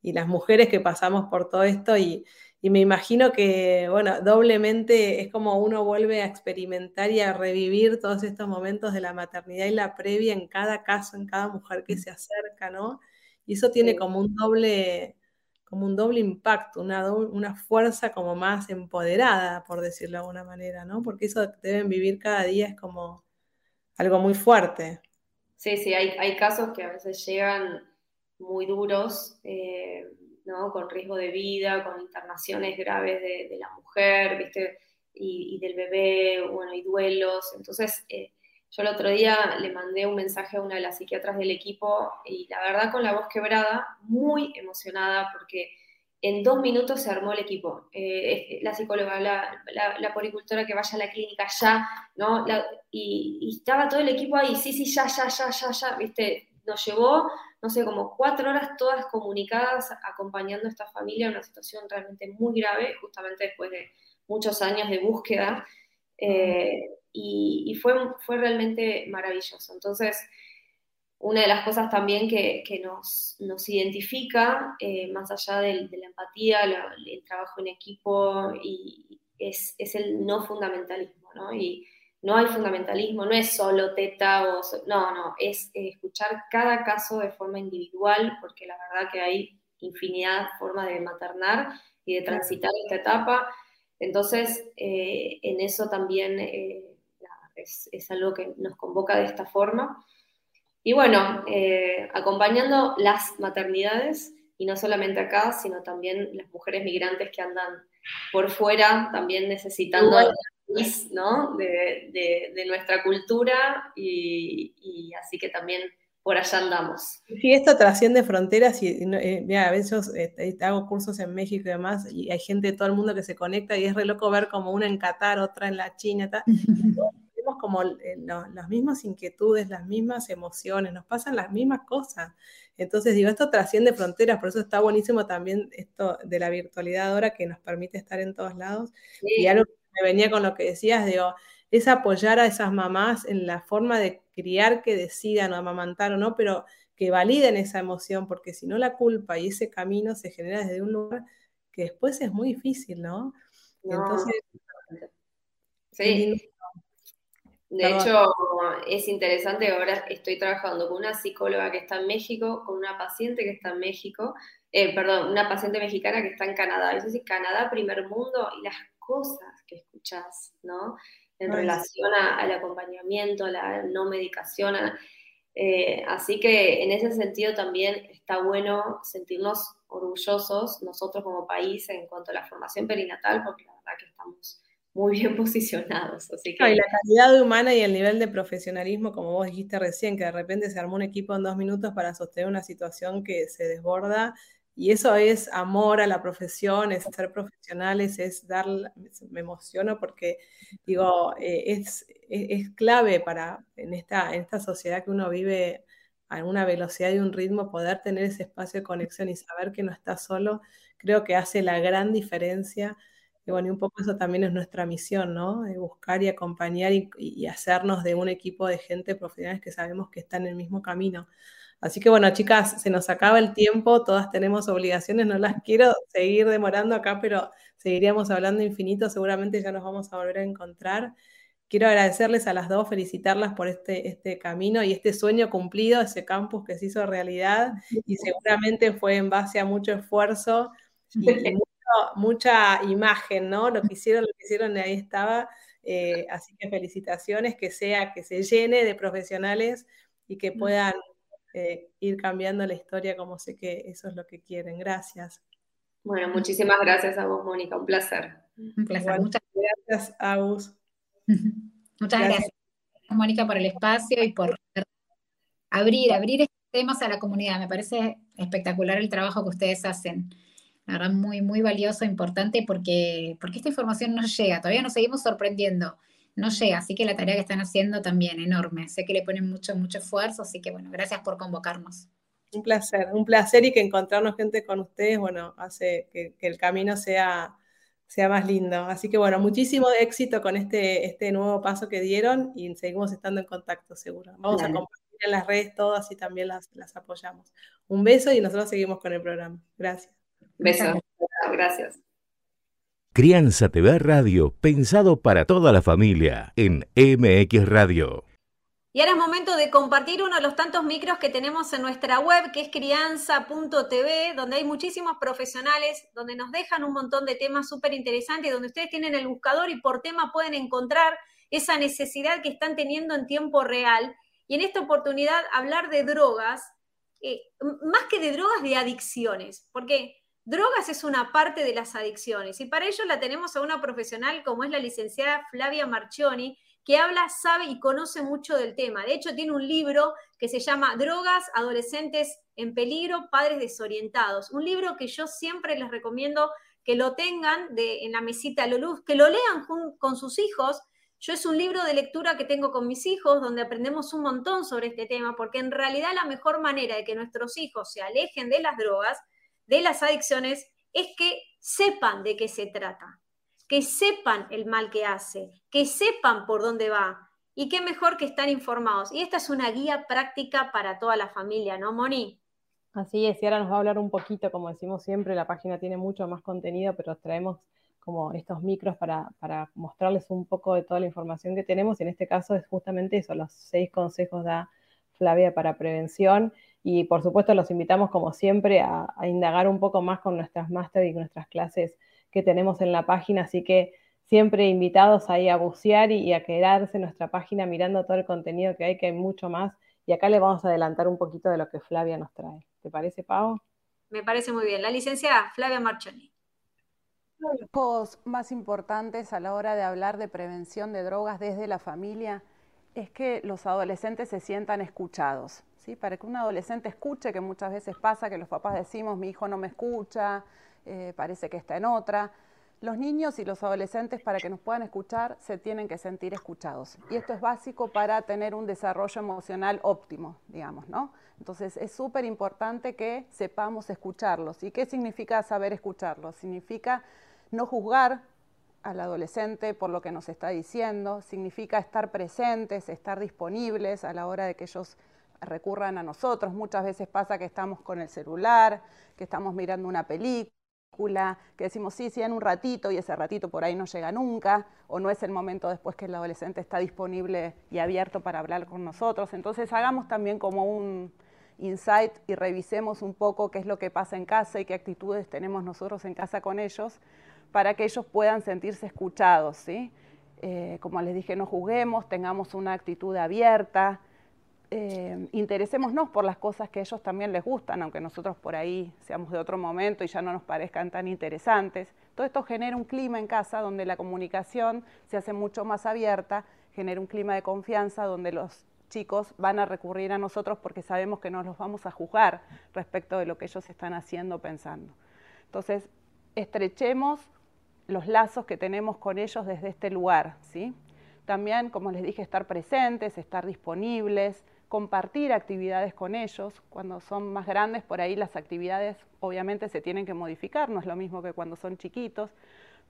S5: y las mujeres que pasamos por todo esto y, y me imagino que, bueno, doblemente es como uno vuelve a experimentar y a revivir todos estos momentos de la maternidad y la previa en cada caso, en cada mujer que se acerca, ¿no? Y eso tiene como un doble, como un doble impacto, una, doble, una fuerza como más empoderada, por decirlo de alguna manera, ¿no? Porque eso deben vivir cada día es como algo muy fuerte.
S6: Sí, sí, hay, hay casos que a veces llegan muy duros. Eh ¿no? Con riesgo de vida, con internaciones graves de, la mujer, ¿viste? Y, del bebé, bueno, y duelos. Entonces, eh, yo el otro día le mandé un mensaje a una de las psiquiatras del equipo y la verdad con la voz quebrada, muy emocionada porque en dos minutos se armó el equipo. Eh, la psicóloga, la, poricultora que vaya a la clínica ya, ¿no? Y, estaba todo el equipo ahí, sí, sí, ya, ya, ya, ya, ya, ¿viste? Nos llevó no sé, como cuatro horas todas comunicadas acompañando a esta familia en una situación realmente muy grave, justamente después de muchos años de búsqueda. Eh, y, fue, fue realmente maravilloso. Entonces, una de las cosas también que, que nos, nos, identifica, eh, más allá de, la empatía, el trabajo en equipo, y es, es, el no fundamentalismo, ¿no? Y, no hay fundamentalismo, no es solo teta o... No, no, es escuchar cada caso de forma individual, porque la verdad que hay infinidad de formas de maternar y de transitar esta etapa. Entonces, eh, en eso también eh, es, es, algo que nos convoca de esta forma. Y bueno, eh, acompañando las maternidades, y no solamente acá, sino también las mujeres migrantes que andan por fuera, también necesitando... Bueno ¿no? de, de, de nuestra cultura y, y, así que también por allá andamos.
S5: Sí, esto trasciende fronteras y eh, mira, a veces eh, hago cursos en México y demás y hay gente de todo el mundo que se conecta y es re loco ver como una en Qatar, otra en la China, tal. [laughs] tenemos como eh, lo, las mismas inquietudes, las mismas emociones, nos pasan las mismas cosas. Entonces digo, esto trasciende fronteras, por eso está buenísimo también esto de la virtualidad ahora que nos permite estar en todos lados. Sí. Y algo me venía con lo que decías, digo, es apoyar a esas mamás en la forma de criar que decidan o amamantar o no, pero que validen esa emoción, porque si no la culpa y ese camino se genera desde un lugar que después es muy difícil, ¿no?
S6: no. Entonces, sí. De hecho, es interesante, ahora estoy trabajando con una psicóloga que está en México, con una paciente que está en México, eh, perdón, una paciente mexicana que está en Canadá. Es decir, Canadá, primer mundo, y las cosas que escuchás, ¿no? En relación a, al acompañamiento, a la no medicación. A, eh, así que en ese sentido también está bueno sentirnos orgullosos nosotros como país en cuanto a la formación perinatal, porque la verdad que estamos muy bien [laughs] posicionados. Así que...
S5: y la calidad humana y el nivel de profesionalismo, como vos dijiste recién, que de repente se armó un equipo en dos minutos para sostener una situación que se desborda y eso es amor a la profesión, es ser profesionales, es dar, me emociono porque digo, eh, es, es, clave para en esta, sociedad que uno vive a una velocidad y un ritmo, poder tener ese espacio de conexión y saber que no está solo, creo que hace la gran diferencia. Y bueno, y un poco eso también es nuestra misión, ¿no? De buscar y acompañar y, y hacernos de un equipo de gente profesionales que sabemos que están en el mismo camino. Así que bueno, chicas, se nos acaba el tiempo, todas tenemos obligaciones, no las quiero seguir demorando acá, pero seguiríamos hablando infinito, seguramente ya nos vamos a volver a encontrar. Quiero agradecerles a las dos, felicitarlas por este, este camino y este sueño cumplido, ese campus que se hizo realidad y seguramente fue en base a mucho esfuerzo y, y mucho, mucha imagen, ¿no? Lo que hicieron, lo que hicieron, ahí estaba. Eh, así que felicitaciones, que sea, que se llene de profesionales y que puedan eh, ir cambiando la historia como sé que eso es lo que quieren. Gracias.
S6: Bueno, muchísimas gracias a vos, Mónica, un placer.
S7: Un placer.
S5: Igual, muchas gracias, Agus. [laughs]
S7: Muchas gracias. gracias. Mónica, por el espacio y por abrir, abrir estos temas a la comunidad. Me parece espectacular el trabajo que ustedes hacen. La verdad, muy, muy valioso, importante, porque, porque esta información no llega. Todavía nos seguimos sorprendiendo. No llega, así que la tarea que están haciendo también enorme. Sé que le ponen mucho, mucho esfuerzo, así que bueno, gracias por convocarnos.
S5: Un placer, un placer y que encontrarnos gente con ustedes, bueno, hace que, que el camino sea, sea más lindo. Así que bueno, muchísimo éxito con este, este nuevo paso que dieron y seguimos estando en contacto, seguro. Vamos a compartir en las redes todas y también las, las apoyamos. Un beso y nosotros seguimos con el programa. Gracias.
S6: Beso. Gracias.
S2: Crianza TV Radio, pensado para toda la familia, en MX Radio.
S4: Y ahora es momento de compartir uno de los tantos micros que tenemos en nuestra web, que es crianza.tv, donde hay muchísimos profesionales, donde nos dejan un montón de temas súper interesantes, donde ustedes tienen el buscador y por tema pueden encontrar esa necesidad que están teniendo en tiempo real. Y en esta oportunidad hablar de drogas, eh, más que de drogas, de adicciones, porque drogas es una parte de las adicciones. Y para ello la tenemos a una profesional como es la licenciada Flavia Marchioni, que habla, sabe y conoce mucho del tema. De hecho, tiene un libro que se llama Drogas, Adolescentes en Peligro, Padres Desorientados. Un libro que yo siempre les recomiendo que lo tengan de, en la mesita de luz, que lo lean con sus hijos. Yo es un libro de lectura que tengo con mis hijos, donde aprendemos un montón sobre este tema, porque en realidad la mejor manera de que nuestros hijos se alejen de las drogas, de las adicciones, es que sepan de qué se trata que sepan el mal que hace, que sepan por dónde va. Y qué mejor que estar informados. Y esta es una guía práctica para toda la familia, ¿no, Moni?
S3: Así es, y ahora nos va a hablar un poquito, como decimos siempre, la página tiene mucho más contenido, pero traemos como estos micros para, para mostrarles un poco de toda la información que tenemos. Y en este caso es justamente eso, los seis consejos da Flavia para prevención. Y por supuesto los invitamos, como siempre, a, a indagar un poco más con nuestras máster y con nuestras clases que tenemos en la página, así que siempre invitados ahí a bucear y, a quedarse en nuestra página mirando todo el contenido que hay, que hay mucho más. Y acá le vamos a adelantar un poquito de lo que Flavia nos trae. ¿Te parece, Pau?
S4: Me parece muy bien. La licenciada Flavia Marchoni.
S8: Los más importantes a la hora de hablar de prevención de drogas desde la familia es que los adolescentes se sientan escuchados. Para que un adolescente escuche, que muchas veces pasa que los papás decimos, mi hijo no me escucha, eh, parece que está en otra. Los niños y los adolescentes, para que nos puedan escuchar, se tienen que sentir escuchados. Y esto es básico para tener un desarrollo emocional óptimo, digamos, ¿no? Entonces es súper importante que sepamos escucharlos. ¿Y qué significa saber escucharlos? Significa no juzgar al adolescente por lo que nos está diciendo, significa estar presentes, estar disponibles a la hora de que ellos recurran a nosotros. Muchas veces pasa que estamos con el celular, que estamos mirando una película que decimos sí, sí, en un ratito y ese ratito por ahí no llega nunca, o no es el momento después que el adolescente está disponible y abierto para hablar con nosotros. Entonces hagamos también como un insight y revisemos un poco qué es lo que pasa en casa y qué actitudes tenemos nosotros en casa con ellos para que ellos puedan sentirse escuchados. ¿sí? Eh, como les dije, no juguemos, tengamos una actitud abierta, eh, interesémonos por las cosas que a ellos también les gustan, aunque nosotros por ahí seamos de otro momento y ya no nos parezcan tan interesantes. Todo esto genera un clima en casa donde la comunicación se hace mucho más abierta, genera un clima de confianza donde los chicos van a recurrir a nosotros porque sabemos que no los vamos a juzgar respecto de lo que ellos están haciendo, pensando. Entonces, estrechemos los lazos que tenemos con ellos desde este lugar, ¿sí? También, como les dije, estar presentes, estar disponibles, compartir actividades con ellos. Cuando son más grandes, por ahí las actividades obviamente se tienen que modificar, no es lo mismo que cuando son chiquitos,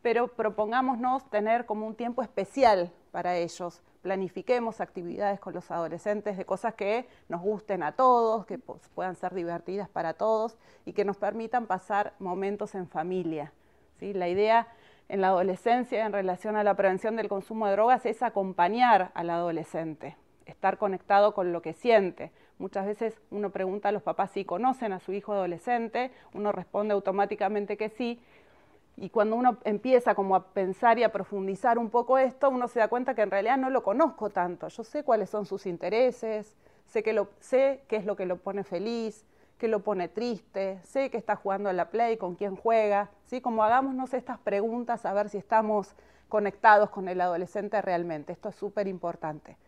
S8: pero propongámonos tener como un tiempo especial para ellos. Planifiquemos actividades con los adolescentes de cosas que nos gusten a todos, que puedan ser divertidas para todos y que nos permitan pasar momentos en familia. ¿sí? La idea en la adolescencia en relación a la prevención del consumo de drogas es acompañar al adolescente estar conectado con lo que siente. Muchas veces uno pregunta a los papás si conocen a su hijo adolescente, uno responde automáticamente que sí, y cuando uno empieza como a pensar y a profundizar un poco esto, uno se da cuenta que en realidad no lo conozco tanto. Yo sé cuáles son sus intereses, sé, que lo, sé qué es lo que lo pone feliz, qué lo pone triste, sé que está jugando a la play, con quién juega, ¿sí? Como hagámonos estas preguntas a ver si estamos conectados con el adolescente realmente. Esto es súper importante.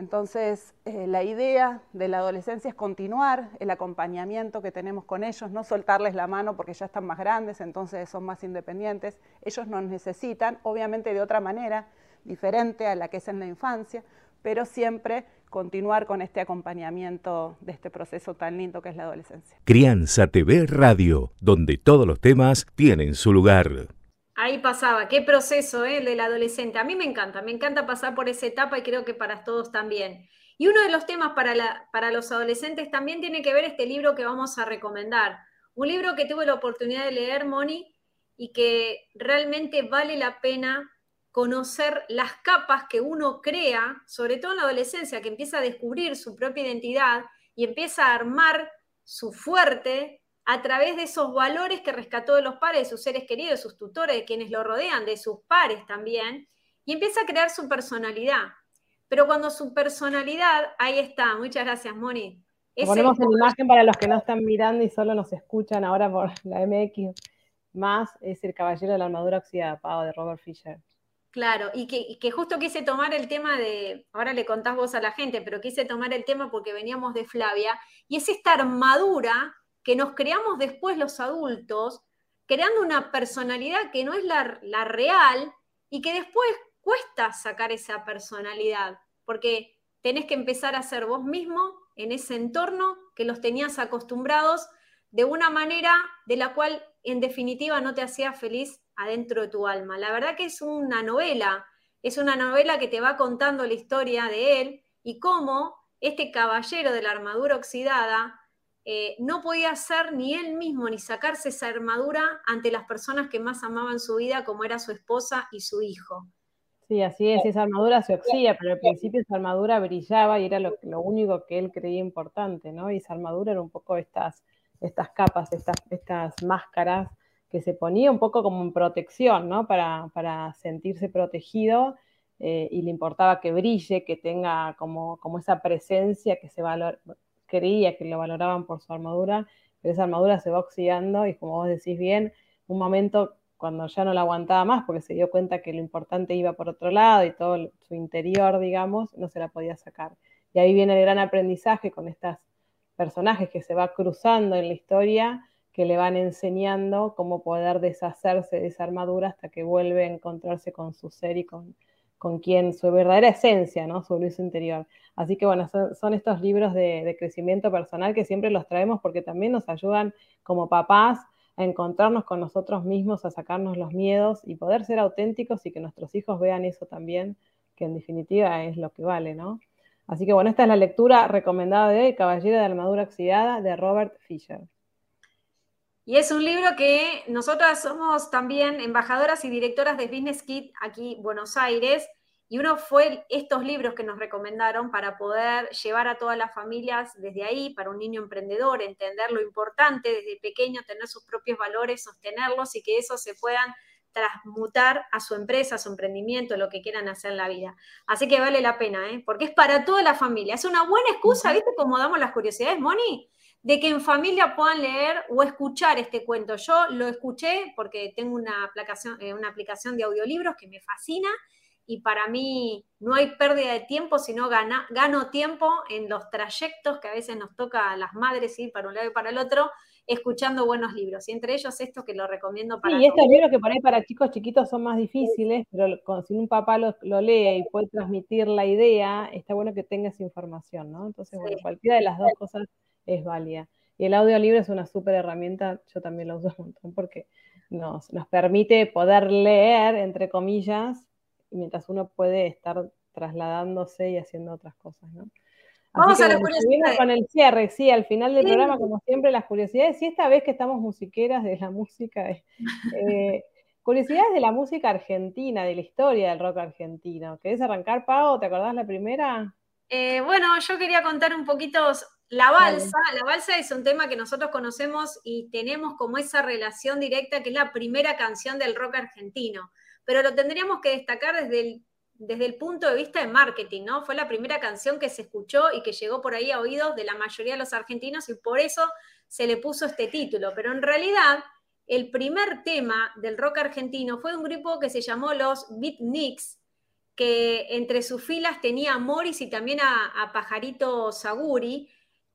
S8: Entonces, eh, la idea de la adolescencia es continuar el acompañamiento que tenemos con ellos, no soltarles la mano porque ya están más grandes, entonces son más independientes. Ellos nos necesitan, obviamente de otra manera, diferente a la que es en la infancia, pero siempre continuar con este acompañamiento de este proceso tan lindo que es la adolescencia.
S2: Crianza TV Radio, donde todos los temas tienen su lugar.
S4: Ahí pasaba, qué proceso ¿eh? el del adolescente. A mí me encanta, me encanta pasar por esa etapa y creo que para todos también. Y uno de los temas para, para los adolescentes también tiene que ver este libro que vamos a recomendar. Un libro que tuve la oportunidad de leer, Moni, y que realmente vale la pena conocer las capas que uno crea, sobre todo en la adolescencia, que empieza a descubrir su propia identidad y empieza a armar su fuerte a través de esos valores que rescató de los padres, de sus seres queridos, de sus tutores, de quienes lo rodean, de sus pares también, y empieza a crear su personalidad. Pero cuando su personalidad, ahí está, muchas gracias, Moni.
S3: Ponemos en imagen para los que no están mirando y solo nos escuchan ahora por la MX, más es El Caballero de la Armadura Oxidada, Pau, de Robert Fisher.
S4: Claro, y que, y que, justo quise tomar el tema de, ahora le contás vos a la gente, pero quise tomar el tema porque veníamos de Flavia, y es esta armadura que nos creamos después los adultos, creando una personalidad que no es la, la real y que después cuesta sacar esa personalidad, porque tenés que empezar a ser vos mismo en ese entorno que los tenías acostumbrados de una manera de la cual en definitiva no te hacía feliz adentro de tu alma. La verdad que es una novela, es una novela que te va contando la historia de él y cómo este caballero de la armadura oxidada eh, no podía ser ni él mismo ni sacarse esa armadura ante las personas que más amaban su vida, como era su esposa y su hijo.
S3: Sí, así es, esa armadura se oxida, pero al principio esa armadura brillaba y era lo, lo único que él creía importante, ¿no? Y esa armadura era un poco estas, estas capas, estas, estas máscaras que se ponía un poco como en protección, ¿no? Para, para sentirse protegido eh, y le importaba que brille, que tenga como, como esa presencia que se valor, creía que lo valoraban por su armadura, pero esa armadura se va oxidando y como vos decís bien, un momento cuando ya no la aguantaba más porque se dio cuenta que lo importante iba por otro lado y todo su interior, digamos, no se la podía sacar. Y ahí viene el gran aprendizaje con estos personajes que se va cruzando en la historia, que le van enseñando cómo poder deshacerse de esa armadura hasta que vuelve a encontrarse con su ser y con, con quien, su verdadera esencia, ¿no? Su luz interior. Así que bueno, son, estos libros de, de, crecimiento personal que siempre los traemos porque también nos ayudan como papás a encontrarnos con nosotros mismos, a sacarnos los miedos y poder ser auténticos y que nuestros hijos vean eso también, que en definitiva es lo que vale, ¿no? Así que bueno, esta es la lectura recomendada de hoy, Caballero de Armadura Oxidada, de Robert Fisher.
S4: Y es un libro que nosotras somos también embajadoras y directoras de Business Kit aquí en Buenos Aires. Y uno fue estos libros que nos recomendaron para poder llevar a todas las familias desde ahí, para un niño emprendedor, entender lo importante desde pequeño, tener sus propios valores, sostenerlos y que eso se puedan transmutar a su empresa, a su emprendimiento, lo que quieran hacer en la vida. Así que vale la pena, ¿eh? porque es para toda la familia. Es una buena excusa, ¿viste cómo damos las curiosidades, Moni? De que en familia puedan leer o escuchar este cuento. Yo lo escuché porque tengo una aplicación, eh, una aplicación de audiolibros que me fascina y para mí no hay pérdida de tiempo, sino gana, gano tiempo en los trayectos que a veces nos toca a las madres ir para un lado y para el otro, escuchando buenos libros. Y entre ellos esto que lo recomiendo para...
S3: Sí, y estos libros que por ahí para chicos chiquitos son más difíciles, pero si un papá lo, lo, lee y puede transmitir la idea, está bueno que tenga esa información, ¿no? Entonces, sí. bueno, cualquiera de las dos cosas es válida. Y el audiolibro es una súper herramienta, yo también lo uso un montón porque nos, nos permite poder leer, entre comillas, mientras uno puede estar trasladándose y haciendo otras cosas, ¿no?
S4: Vamos a las curiosidades.
S3: Con el cierre, sí, al final del sí. programa, como siempre, las curiosidades. Y esta vez que estamos musiqueras de la música, eh, curiosidades de la música argentina, de la historia del rock argentino. ¿Querés arrancar, Pau? ¿Te acordás la primera?
S4: Eh, bueno, yo quería contar un poquito la balsa, la balsa es un tema que nosotros conocemos y tenemos como esa relación directa, que es la primera canción del rock argentino, pero lo tendríamos que destacar desde el, desde el punto de vista de marketing, ¿no? Fue la primera canción que se escuchó y que llegó por ahí a oídos de la mayoría de los argentinos y por eso se le puso este título, pero en realidad el primer tema del rock argentino fue un grupo que se llamó los Beatniks, que entre sus filas tenía a Morris y también a, a Pajarito Saguri,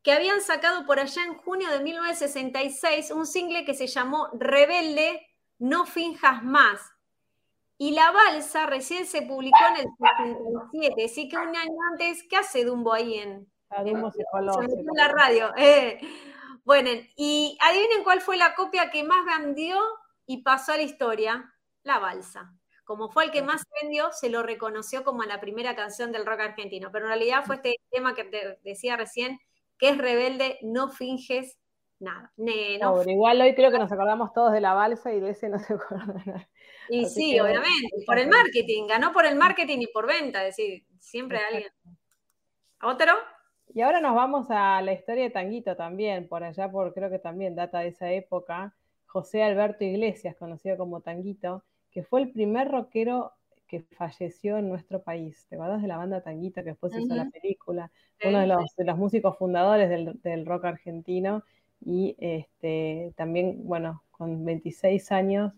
S4: que habían sacado por allá en junio de 1966 un single que se llamó Rebelde, no finjas más. Y La Balsa recién se publicó en el 67, así que un año antes, ¿qué hace Dumbo ahí en,
S3: se
S4: la radio? [laughs] Eh, bueno, y adivinen cuál fue la copia que más vendió y pasó a la historia, La Balsa. Como fue el que más vendió, se lo reconoció como la primera canción del rock argentino, pero en realidad fue este tema que te decía recién, que es rebelde, no finges nada. Ne- no
S3: Pobre, igual hoy creo que nos acordamos todos de la balsa y de ese no se [laughs] acuerda nada.
S4: Y
S3: Así
S4: sí, obviamente, por el marketing, ganó por el marketing y por venta, es decir, siempre alguien. ¿Otro?
S3: Y ahora nos vamos a la historia de Tanguito también, por allá, por creo que también data de esa época. José Alberto Iglesias, conocido como Tanguito, que fue el primer rockero que falleció en nuestro país. ¿Te acuerdas de la banda Tanguito que después hizo la película?
S4: Sí,
S3: Uno de
S4: sí.
S3: los, de los músicos fundadores del, del rock argentino y este, también, bueno, con 26 años,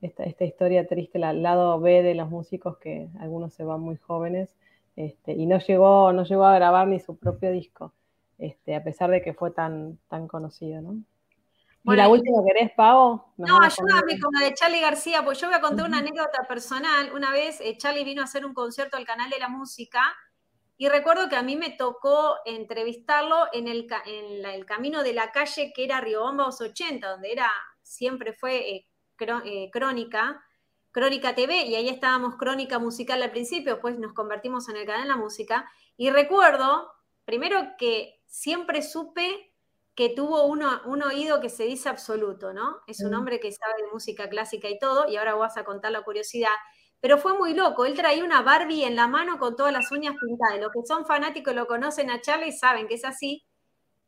S3: esta, esta historia triste, el lado B de los músicos que algunos se van muy jóvenes, este, y no llegó, no llegó a grabar ni su propio disco, este, a pesar de que fue tan, tan conocido, ¿no?
S4: Bueno,
S3: y la última querés, Pavo?
S4: No, ayúdame con lo de Charlie García, pues yo voy a contar una anécdota personal. Una vez eh, Charlie vino a hacer un concierto al canal de la música y recuerdo que a mí me tocó entrevistarlo en el, ca- en la- el camino de la calle que era Riobamba 80, donde era, siempre fue eh, cro- eh, Crónica, Crónica TV, y ahí estábamos Crónica Musical al principio, después nos convertimos en el canal de la música. Y recuerdo, primero que siempre supe que tuvo uno- un oído que se dice absoluto, ¿no? Es un
S3: Mm.
S4: hombre que sabe de música clásica y todo, y ahora vas a contar la curiosidad. Pero fue muy loco, él traía una Barbie en la mano con todas las uñas pintadas. Los que son fanáticos lo conocen a Charlie saben que es así.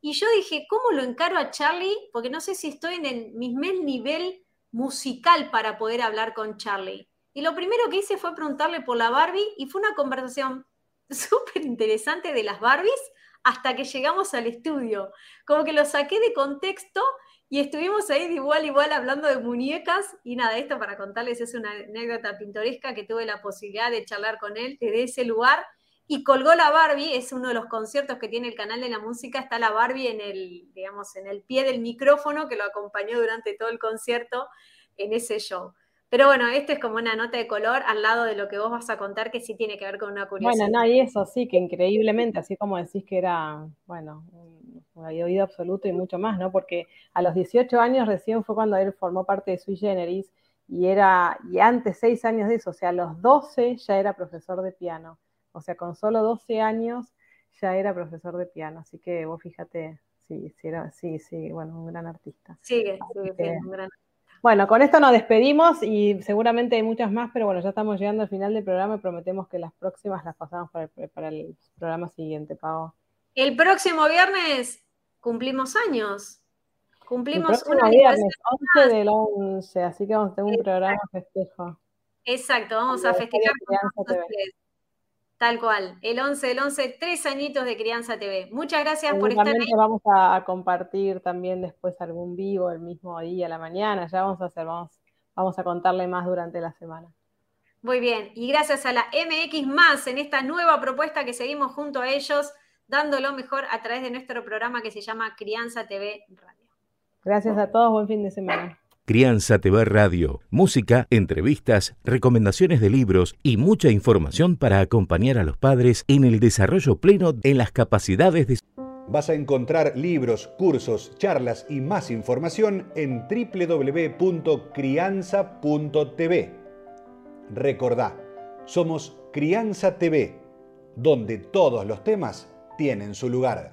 S4: Y yo dije, ¿cómo lo encaro a Charlie? Porque no sé si estoy en el mismo nivel musical para poder hablar con Charlie. Y lo primero que hice fue preguntarle por la Barbie y fue una conversación [laughs] súper interesante de las Barbies hasta que llegamos al estudio. Como que lo saqué de contexto y estuvimos ahí de igual a igual hablando de muñecas y nada, esto para contarles es una anécdota pintoresca que tuve la posibilidad de charlar con él desde ese lugar y colgó la Barbie, es uno de los conciertos que tiene el canal de la música, está la Barbie en el, digamos, en el pie del micrófono que lo acompañó durante todo el concierto en ese show. Pero bueno, este es como una nota de color al lado de lo que vos vas a contar que sí tiene que ver con una curiosidad.
S3: Bueno, no, y eso sí, que increíblemente, así como decís que era, bueno, un, oído absoluto y mucho más, ¿no? Porque a los 18 años recién fue cuando él formó parte de Sui Generis y era, y antes, seis años de eso, o sea, a los 12 ya era profesor de piano. O sea, con solo 12 años ya era profesor de piano. Así que vos fíjate, sí, sí, era, sí, sí, bueno, un gran artista.
S4: Sigue, sigue
S3: que-
S4: un gran
S3: Bueno, con esto nos despedimos y seguramente hay muchas más, pero bueno, ya estamos llegando al final del programa y prometemos que las próximas las pasamos para el, para el programa siguiente, Pau.
S4: El próximo viernes cumplimos años. Cumplimos
S3: próximo
S4: un
S3: viernes,
S4: aniversario
S3: 11 del 11, así que vamos a tener un programa festejo.
S4: Exacto, vamos a festejar con ustedes. Tal cual, el 11 del 11, tres añitos de Crianza TV. Muchas gracias por estar ahí.
S3: Vamos a, compartir también después algún vivo el mismo día, a la mañana, ya vamos a hacer, vamos, vamos a contarle más durante la semana.
S4: Muy bien, y gracias a la MX más en esta nueva propuesta que seguimos junto a ellos, dando lo mejor a través de nuestro programa que se llama Crianza TV Radio.
S3: Gracias a todos, buen fin de semana.
S2: Crianza TV Radio, música, entrevistas, recomendaciones de libros y mucha información para acompañar a los padres en el desarrollo pleno en las capacidades de
S1: Vas a encontrar libros, cursos, charlas y más información en www.crianza.tv. Recordá, somos Crianza TV, donde todos los temas tienen su lugar.